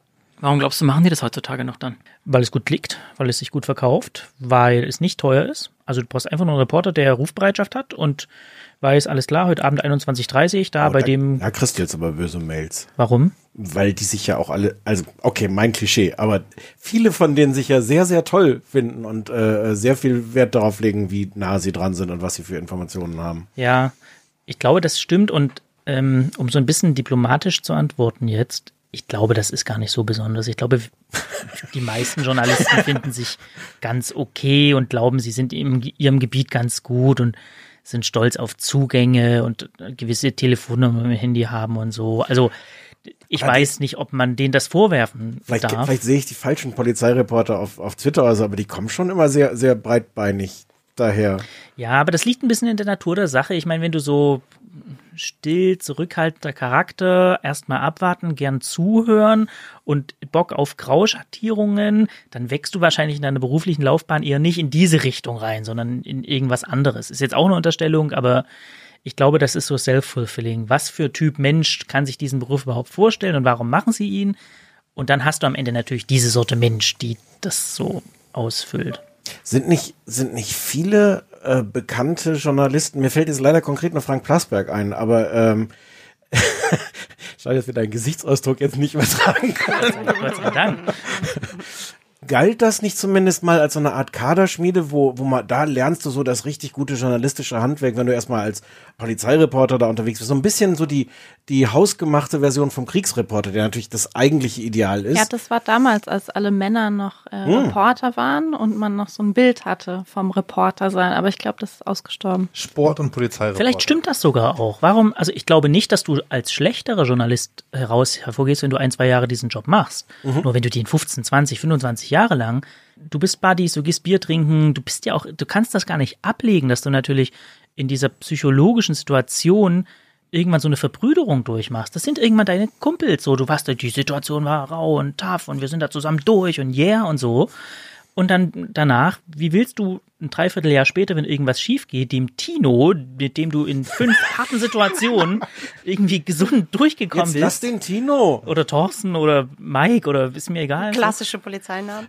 Warum glaubst du, machen die das heutzutage noch dann? Weil es gut klickt, weil es sich gut verkauft, weil es nicht teuer ist. Also du brauchst einfach nur einen Reporter, der Rufbereitschaft hat und weiß, alles klar, heute Abend 21.30 da Oh, bei da, dem, Da kriegst du jetzt aber böse Mails. warum? Weil die sich ja auch alle, also okay, mein Klischee, aber viele von denen sich ja sehr, sehr toll finden und äh, sehr viel Wert darauf legen, wie nah sie dran sind und was sie für Informationen haben. Ja, Ich glaube, das stimmt und ähm, um so ein bisschen diplomatisch zu antworten jetzt, ich glaube, das ist gar nicht so besonders. Ich glaube, (laughs) die meisten Journalisten finden sich ganz okay und glauben, sie sind in ihrem Gebiet ganz gut und sind stolz auf Zugänge und gewisse Telefonnummern im Handy haben und so. Also ich aber weiß nicht, ob man denen das vorwerfen vielleicht, darf. Vielleicht sehe ich die falschen Polizeireporter auf, auf Twitter, also, aber die kommen schon immer sehr, sehr breitbeinig daher. Ja, aber das liegt ein bisschen in der Natur der Sache. Ich meine, wenn du so still, zurückhaltender Charakter, erstmal abwarten, gern zuhören und Bock auf Grauschattierungen, dann wächst du wahrscheinlich in deiner beruflichen Laufbahn eher nicht in diese Richtung rein, sondern in irgendwas anderes. Ist jetzt auch eine Unterstellung, aber ich glaube, das ist so self-fulfilling. Was für Typ Mensch kann sich diesen Beruf überhaupt vorstellen und warum machen sie ihn? Und dann hast du am Ende natürlich diese Sorte Mensch, die das so ausfüllt. Sind nicht, sind nicht viele äh, bekannte Journalisten, mir fällt jetzt leider konkret nur Frank Plasberg ein, aber ähm, (laughs) schade, dass wir deinen Gesichtsausdruck jetzt nicht übertragen können. Gott sei Dank. Galt das nicht zumindest mal als so eine Art Kaderschmiede, wo, wo man, da lernst du so das richtig gute journalistische Handwerk, wenn du erstmal als Polizeireporter da unterwegs bist. So ein bisschen so die, die hausgemachte Version vom Kriegsreporter, der natürlich das eigentliche Ideal ist. Ja, das war damals, als alle Männer noch äh, hm. Reporter waren und man noch so ein Bild hatte vom Reporter sein. Aber ich glaube, das ist ausgestorben. Sport und Polizeireporter. Vielleicht stimmt das sogar auch. Warum? Also ich glaube nicht, dass du als schlechterer Journalist heraus hervorgehst, wenn du ein, zwei Jahre diesen Job machst. Mhm. Nur wenn du den 15, 20, 25 Jahre lang du bist Buddies, du gehst Bier trinken, du bist ja auch, du kannst das gar nicht ablegen, dass du natürlich in dieser psychologischen Situation irgendwann so eine Verbrüderung durchmachst. Das sind irgendwann deine Kumpels, so, du weißt, die Situation war rau und tough und wir sind da zusammen durch und yeah und so. Und dann danach, wie willst du ein Dreivierteljahr später, wenn irgendwas schief geht, dem Tino, mit dem du in fünf (laughs) harten Situationen irgendwie gesund durchgekommen Jetzt bist. Lass den Tino. Oder Thorsten oder Mike oder ist mir egal. Klassische Polizeinamen.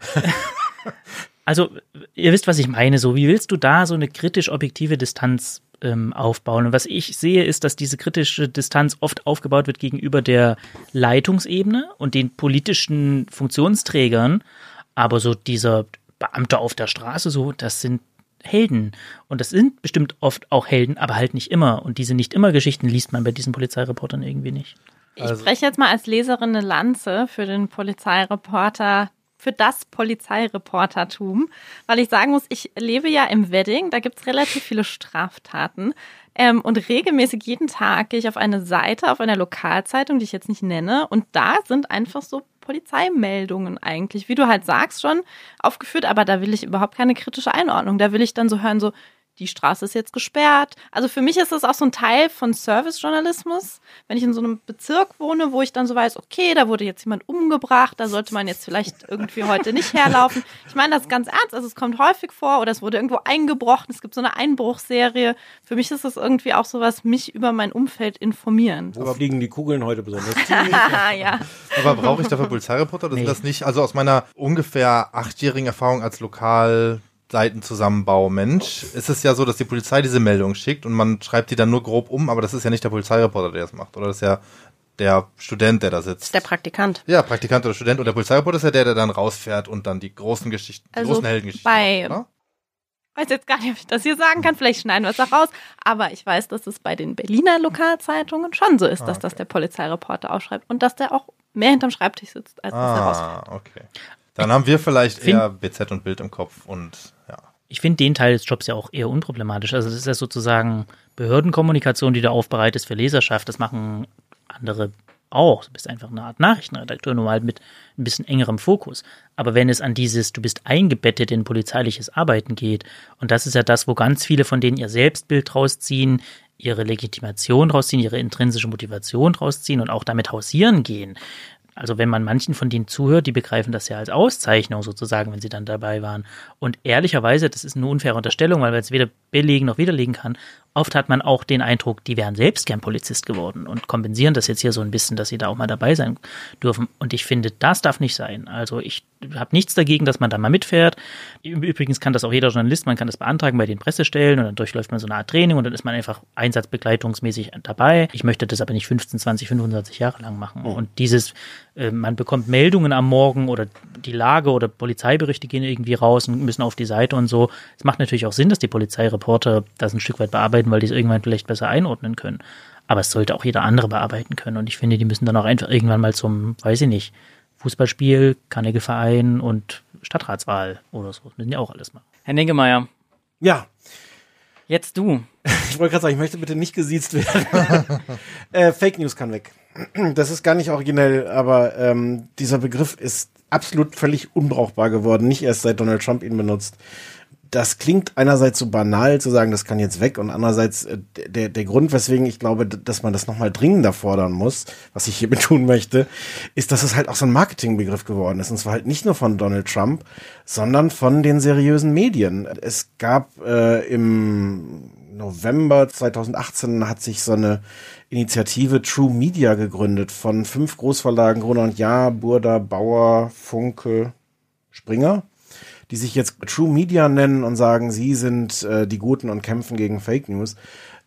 (laughs) also, ihr wisst, was ich meine. So, wie willst du da so eine kritisch-objektive Distanz ähm, aufbauen? Und was ich sehe, ist, dass diese kritische Distanz oft aufgebaut wird gegenüber der Leitungsebene und den politischen Funktionsträgern. Aber so dieser Beamte auf der Straße, so, das sind Helden. Und das sind bestimmt oft auch Helden, aber halt nicht immer. Und diese nicht immer Geschichten liest man bei diesen Polizeireportern irgendwie nicht. Ich also. spreche jetzt mal als Leserin eine Lanze für den Polizeireporter für das Polizeireportertum, weil ich sagen muss, ich lebe ja im Wedding, da gibt's relativ viele Straftaten. Ähm, und regelmäßig jeden Tag gehe ich auf eine Seite, auf einer Lokalzeitung, die ich jetzt nicht nenne, und da sind einfach so Polizeimeldungen eigentlich, wie du halt sagst schon, aufgeführt, aber da will ich überhaupt keine kritische Einordnung. Da will ich dann so hören, so, die Straße ist jetzt gesperrt. Also für mich ist das auch so ein Teil von Servicejournalismus. Wenn ich in so einem Bezirk wohne, wo ich dann so weiß, okay, da wurde jetzt jemand umgebracht, da sollte man jetzt vielleicht irgendwie heute nicht herlaufen. Ich meine das ganz ernst, also es kommt häufig vor oder es wurde irgendwo eingebrochen, es gibt so eine Einbruchserie. Für mich ist das irgendwie auch sowas, mich über mein Umfeld informieren. Wo fliegen die Kugeln heute besonders (laughs) ja. Aber brauche ich dafür Polizeireporter? Das nee. sind das nicht, also aus meiner ungefähr achtjährigen Erfahrung als Lokal Seitenzusammenbau-Mensch ist es ja so, dass die Polizei diese Meldung schickt und man schreibt die dann nur grob um, aber das ist ja nicht der Polizeireporter, der das macht, oder das ist ja der Student, der da sitzt. Das ist der Praktikant. Ja, Praktikant oder Student und der Polizeireporter ist ja der, der dann rausfährt und dann die großen Geschichten, die also großen Heldengeschichten bei macht, weiß jetzt gar nicht, ob ich das hier sagen kann. Vielleicht schneiden wir es auch raus. Aber ich weiß, dass es bei den Berliner Lokalzeitungen schon so ist, dass ah, okay. das der Polizeireporter ausschreibt und dass der auch mehr hinterm Schreibtisch sitzt, als ah, dass er rausfährt. okay. Dann haben wir vielleicht eher BZ und Bild im Kopf und. Ich finde den Teil des Jobs ja auch eher unproblematisch. Also das ist ja sozusagen Behördenkommunikation, die du aufbereitest für Leserschaft. Das machen andere auch. Du bist einfach eine Art Nachrichtenredakteur, nur halt mit ein bisschen engerem Fokus. Aber wenn es an dieses, du bist eingebettet in polizeiliches Arbeiten geht, und das ist ja das, wo ganz viele von denen ihr Selbstbild rausziehen, ihre Legitimation rausziehen, ihre intrinsische Motivation rausziehen und auch damit hausieren gehen, also wenn man manchen von denen zuhört, die begreifen das ja als Auszeichnung sozusagen, wenn sie dann dabei waren. Und ehrlicherweise, das ist eine unfaire Unterstellung, weil man es weder belegen noch widerlegen kann. Oft hat man auch den Eindruck, die wären selbst gern Polizist geworden und kompensieren das jetzt hier so ein bisschen, dass sie da auch mal dabei sein dürfen. Und ich finde, das darf nicht sein. Also ich habe nichts dagegen, dass man da mal mitfährt. Übrigens kann das auch jeder Journalist, man kann das beantragen bei den Pressestellen und dann durchläuft man so eine Art Training und dann ist man einfach einsatzbegleitungsmäßig dabei. Ich möchte das aber nicht 15, 20, 25 Jahre lang machen. Und dieses, äh, man bekommt Meldungen am Morgen oder die Lage oder Polizeiberichte gehen irgendwie raus und müssen auf die Seite und so. Es macht natürlich auch Sinn, dass die Polizeireporter das ein Stück weit bearbeiten, weil die es irgendwann vielleicht besser einordnen können. Aber es sollte auch jeder andere bearbeiten können. Und ich finde, die müssen dann auch einfach irgendwann mal zum, weiß ich nicht, Fußballspiel, Verein und Stadtratswahl oder so. Das müssen ja auch alles machen. Herr Niggemeier, Ja, jetzt du. (laughs) ich wollte gerade sagen, ich möchte bitte nicht gesiezt werden. (laughs) äh, Fake News kann weg. Das ist gar nicht originell, aber ähm, dieser Begriff ist absolut völlig unbrauchbar geworden, nicht erst seit Donald Trump ihn benutzt. Das klingt einerseits so banal zu sagen, das kann jetzt weg und andererseits äh, der, der Grund, weswegen ich glaube, dass man das nochmal dringender fordern muss, was ich hier betonen (laughs) möchte, ist, dass es halt auch so ein Marketingbegriff geworden ist. Und zwar halt nicht nur von Donald Trump, sondern von den seriösen Medien. Es gab äh, im November 2018 hat sich so eine Initiative True Media gegründet von fünf Großverlagen, Gruner und Jahr, Burda, Bauer, Funke, Springer, die sich jetzt True Media nennen und sagen, sie sind äh, die Guten und kämpfen gegen Fake News.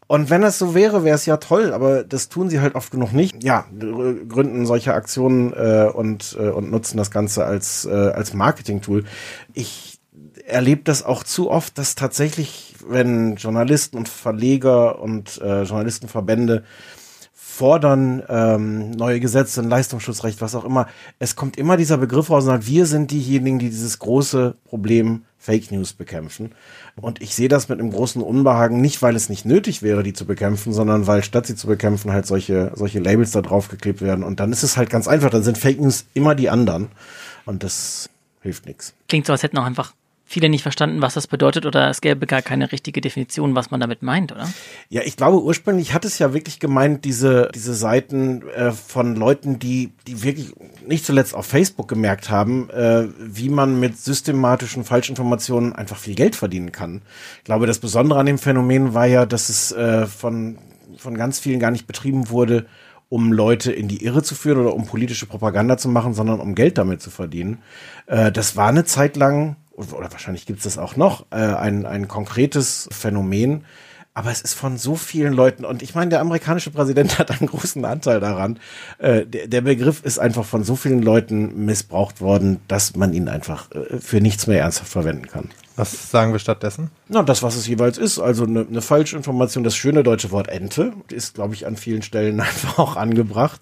Und wenn das so wäre, wäre es ja toll, aber das tun sie halt oft genug nicht. Ja, gr- gründen solche Aktionen äh, und, äh, und nutzen das Ganze als, äh, als Marketing-Tool. Ich erlebe das auch zu oft, dass tatsächlich, wenn Journalisten und Verleger und äh, Journalistenverbände fordern ähm, neue Gesetze, ein Leistungsschutzrecht, was auch immer. Es kommt immer dieser Begriff raus und sagt, wir sind diejenigen, die dieses große Problem Fake News bekämpfen. Und ich sehe das mit einem großen Unbehagen, nicht weil es nicht nötig wäre, die zu bekämpfen, sondern weil statt sie zu bekämpfen halt solche, solche Labels da draufgeklebt werden. Und dann ist es halt ganz einfach, dann sind Fake News immer die anderen. Und das hilft nichts. Klingt so, als hätten auch einfach viele nicht verstanden, was das bedeutet oder es gäbe gar keine richtige Definition, was man damit meint, oder? Ja, ich glaube, ursprünglich hat es ja wirklich gemeint, diese, diese Seiten äh, von Leuten, die, die wirklich nicht zuletzt auf Facebook gemerkt haben, äh, wie man mit systematischen Falschinformationen einfach viel Geld verdienen kann. Ich glaube, das Besondere an dem Phänomen war ja, dass es äh, von, von ganz vielen gar nicht betrieben wurde, um Leute in die Irre zu führen oder um politische Propaganda zu machen, sondern um Geld damit zu verdienen. Äh, das war eine Zeit lang, oder wahrscheinlich gibt es das auch noch, äh, ein, ein konkretes Phänomen. Aber es ist von so vielen Leuten, und ich meine, der amerikanische Präsident (laughs) hat einen großen Anteil daran. Äh, der, der Begriff ist einfach von so vielen Leuten missbraucht worden, dass man ihn einfach äh, für nichts mehr ernsthaft verwenden kann. Was sagen wir stattdessen? Na, das, was es jeweils ist. Also eine, eine Falschinformation, das schöne deutsche Wort Ente, ist, glaube ich, an vielen Stellen (laughs) einfach auch angebracht.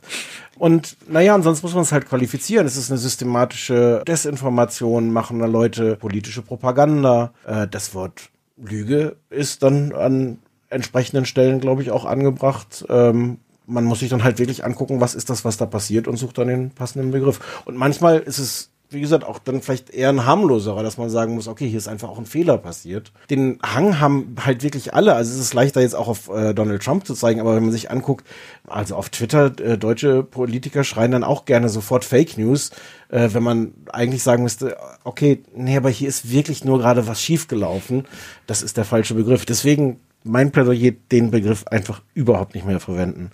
Und naja, und sonst muss man es halt qualifizieren. Es ist eine systematische Desinformation, machen da Leute politische Propaganda. Äh, das Wort Lüge ist dann an entsprechenden Stellen, glaube ich, auch angebracht. Ähm, man muss sich dann halt wirklich angucken, was ist das, was da passiert und sucht dann den passenden Begriff. Und manchmal ist es wie gesagt, auch dann vielleicht eher ein harmloserer, dass man sagen muss, okay, hier ist einfach auch ein Fehler passiert. Den Hang haben halt wirklich alle. Also es ist leichter jetzt auch auf äh, Donald Trump zu zeigen, aber wenn man sich anguckt, also auf Twitter, äh, deutsche Politiker schreien dann auch gerne sofort Fake News, äh, wenn man eigentlich sagen müsste, okay, nee, aber hier ist wirklich nur gerade was schiefgelaufen. Das ist der falsche Begriff. Deswegen mein Plädoyer, den Begriff einfach überhaupt nicht mehr verwenden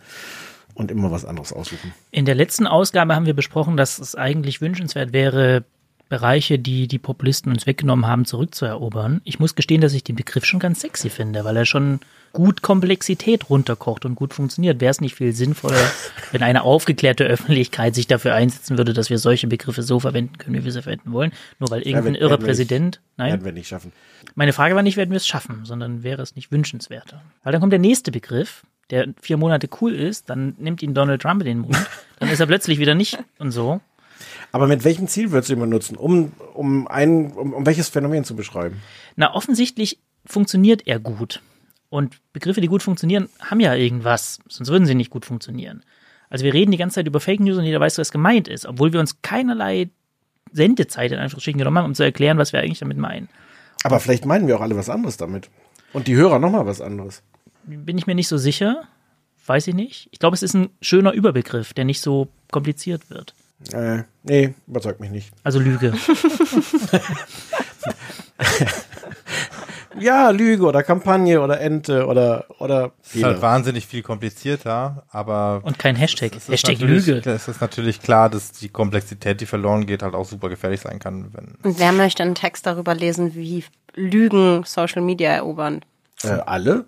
und immer was anderes aussuchen. In der letzten Ausgabe haben wir besprochen, dass es eigentlich wünschenswert wäre, Bereiche, die die Populisten uns weggenommen haben, zurückzuerobern. Ich muss gestehen, dass ich den Begriff schon ganz sexy finde, weil er schon gut Komplexität runterkocht und gut funktioniert. Wäre es nicht viel sinnvoller, (laughs) wenn eine aufgeklärte Öffentlichkeit sich dafür einsetzen würde, dass wir solche Begriffe so verwenden können, wie wir sie verwenden wollen? Nur weil irgendein werden- irrer Präsident. Nein. Werden wir nicht schaffen. Meine Frage war nicht, werden wir es schaffen, sondern wäre es nicht wünschenswerter. Weil dann kommt der nächste Begriff, der vier Monate cool ist, dann nimmt ihn Donald Trump in den Mund, (laughs) dann ist er plötzlich wieder nicht und so. Aber mit welchem Ziel würdest du ihn benutzen? Um, um, ein, um, um welches Phänomen zu beschreiben? Na, offensichtlich funktioniert er gut. Und Begriffe, die gut funktionieren, haben ja irgendwas, sonst würden sie nicht gut funktionieren. Also wir reden die ganze Zeit über Fake News und jeder weiß, was gemeint ist, obwohl wir uns keinerlei Sendezeit in Anführungsstrichen genommen haben, um zu erklären, was wir eigentlich damit meinen. Aber vielleicht meinen wir auch alle was anderes damit. Und die Hörer nochmal was anderes. Bin ich mir nicht so sicher, weiß ich nicht. Ich glaube, es ist ein schöner Überbegriff, der nicht so kompliziert wird. Äh, nee, überzeugt mich nicht. Also Lüge. (laughs) Ja, Lüge oder Kampagne oder Ente oder, oder Es ist halt wahnsinnig viel komplizierter, aber Und kein Hashtag. es ist Hashtag Lüge. Es ist natürlich klar, dass die Komplexität, die verloren geht, halt auch super gefährlich sein kann, wenn Und wer möchte einen Text darüber lesen, wie Lügen Social Media erobern? Äh, alle?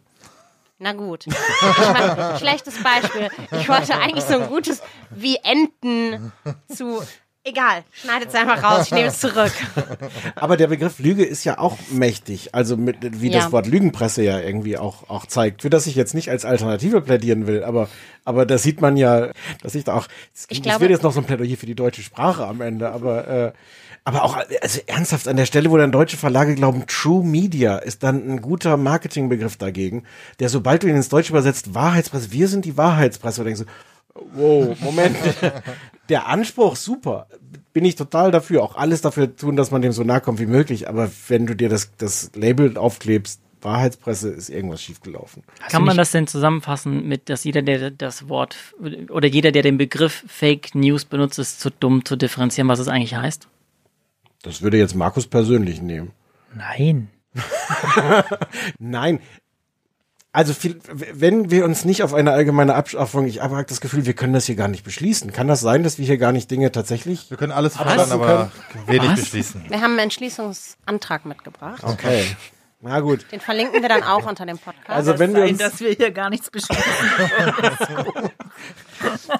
Na gut. Ich mein, schlechtes Beispiel. Ich wollte eigentlich so ein gutes, wie Enten zu Egal, schneidet es einfach raus, ich nehme es zurück. Aber der Begriff Lüge ist ja auch mächtig. Also mit, wie Ja. das Wort Lügenpresse ja irgendwie auch, auch zeigt. Für das ich jetzt nicht als Alternative plädieren will, aber, aber da sieht man ja, dass ich da auch, Ich glaube- wird jetzt noch so ein Plädoyer für die deutsche Sprache am Ende, aber, äh, aber auch, also ernsthaft, an der Stelle, wo dann deutsche Verlage glauben, True Media ist dann ein guter Marketingbegriff dagegen, der sobald du ihn ins Deutsche übersetzt, Wahrheitspresse, wir sind die Wahrheitspresse, denkst du, wow, Moment, (laughs) der Anspruch super, bin ich total dafür, auch alles dafür tun, dass man dem so nahe kommt wie möglich, aber wenn du dir das, das Label aufklebst, Wahrheitspresse, ist irgendwas schiefgelaufen. Kann man das denn zusammenfassen mit, dass jeder, der das Wort oder jeder, der den Begriff Fake News benutzt, ist zu dumm zu differenzieren, was es eigentlich heißt? Das würde jetzt Markus persönlich nehmen. Nein. (laughs) Nein. Also viel, wenn wir uns nicht auf eine allgemeine Abschaffung, ich habe das Gefühl, wir können das hier gar nicht beschließen. Kann das sein, dass wir hier gar nicht Dinge tatsächlich? Wir können alles fordern, aber wenig Was? beschließen. Wir haben einen Entschließungsantrag mitgebracht. Okay. Na gut. Den verlinken wir dann auch unter dem Podcast. Also wenn wir uns, wir hier gar nichts beschließen. (laughs)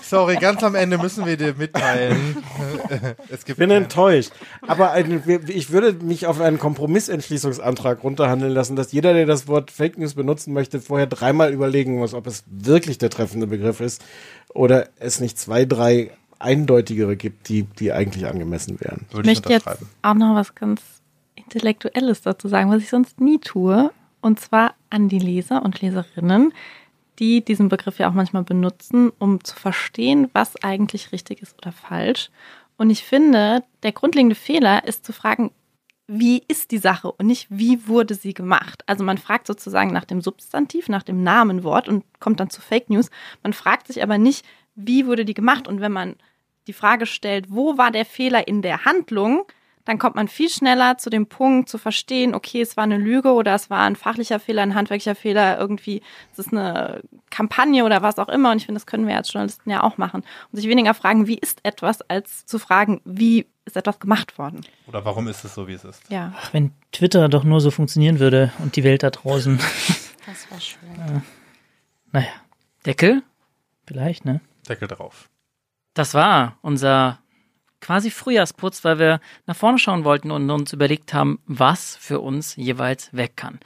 Sorry, ganz am Ende müssen wir dir mitteilen. (laughs) es gibt bin enttäuscht. Aber ein, ich würde mich auf einen Kompromissentschließungsantrag runterhandeln lassen, dass jeder, der das Wort Fake News benutzen möchte, vorher dreimal überlegen muss, ob es wirklich der treffende Begriff ist oder es nicht zwei, drei eindeutigere gibt, die, die eigentlich angemessen wären. Ich Würde ich möchte jetzt auch noch was ganz Intellektuelles dazu sagen, was ich sonst nie tue. Und zwar an die Leser und Leserinnen, die diesen Begriff ja auch manchmal benutzen, um zu verstehen, was eigentlich richtig ist oder falsch. Und ich finde, der grundlegende Fehler ist zu fragen, wie ist die Sache und nicht, wie wurde sie gemacht. Also man fragt sozusagen nach dem Substantiv, nach dem Namenwort und kommt dann zu Fake News. Man fragt sich aber nicht, wie wurde die gemacht. Und wenn man die Frage stellt, wo war der Fehler in der Handlung, dann kommt man viel schneller zu dem Punkt zu verstehen, okay, es war eine Lüge oder es war ein fachlicher Fehler, ein handwerklicher Fehler, irgendwie, es ist eine Kampagne oder was auch immer. Und ich finde, das können wir als Journalisten ja auch machen. Und sich weniger fragen, wie ist etwas, als zu fragen, wie ist etwas gemacht worden. Oder warum ist es so, wie es ist? Ja. Ach, wenn Twitter doch nur so funktionieren würde und die Welt da draußen. (laughs) das war schön. naja, Deckel? vielleicht, ne? Deckel drauf. Das war unser quasi Frühjahrsputz, weil wir nach vorne schauen wollten und uns überlegt haben, was für uns jeweils weg kann.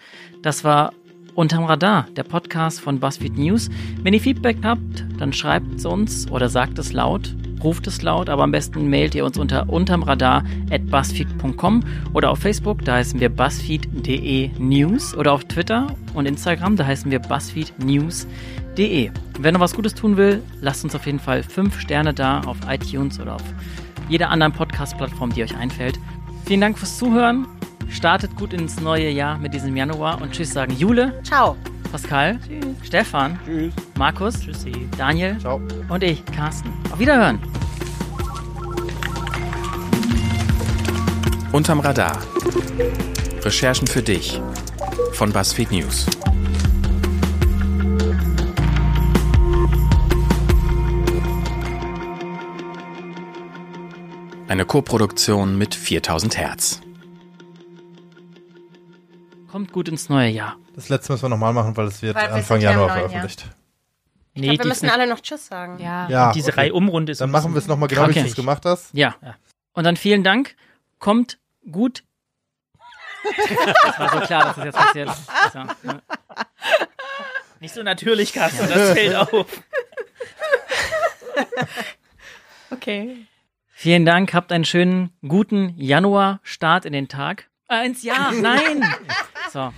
Das war Unterm Radar, der Podcast von BuzzFeed News. Wenn ihr Feedback habt, dann schreibt es uns oder sagt es laut, ruft es laut, aber am besten mailt ihr uns unter untermradar.buzzfeed.com oder auf Facebook, da heißen wir buzzfeed.de News oder auf Twitter und Instagram, da heißen wir buzzfeednews.de. Wer noch was Gutes tun will, lasst uns auf jeden Fall fünf Sterne da auf iTunes oder auf jeder anderen Podcast-Plattform, die euch einfällt. Vielen Dank fürs Zuhören. Startet gut ins neue Jahr mit diesem Januar und tschüss sagen Jule, Ciao. Pascal, Stefan, Tschüss. Markus, Tschüssi. Daniel Ciao. und ich, Carsten. Auf Wiederhören. Unterm Radar. Recherchen für dich von BuzzFeed News. Eine Koproduktion mit 4000 Hertz. Kommt gut ins neue Jahr. Das letzte müssen wir nochmal machen, weil es wird Weil Anfang ja Januar neuen veröffentlicht. Ich Nee, glaub, wir müssen alle noch Tschüss sagen. Ja. Ja, diese okay. Reihe umrunde ist Dann machen wir es nochmal genau, wie du es gemacht hast. Ja. Ja. Und dann vielen Dank. Kommt gut. (laughs) Das war so klar, dass das jetzt passiert. So, ja. Nicht so natürlich, Carsten, das (laughs) fällt auf. Okay. Vielen Dank. Habt einen schönen, guten Januar-Start in den Tag. Äh, ins Jahr. Nein. (laughs) So.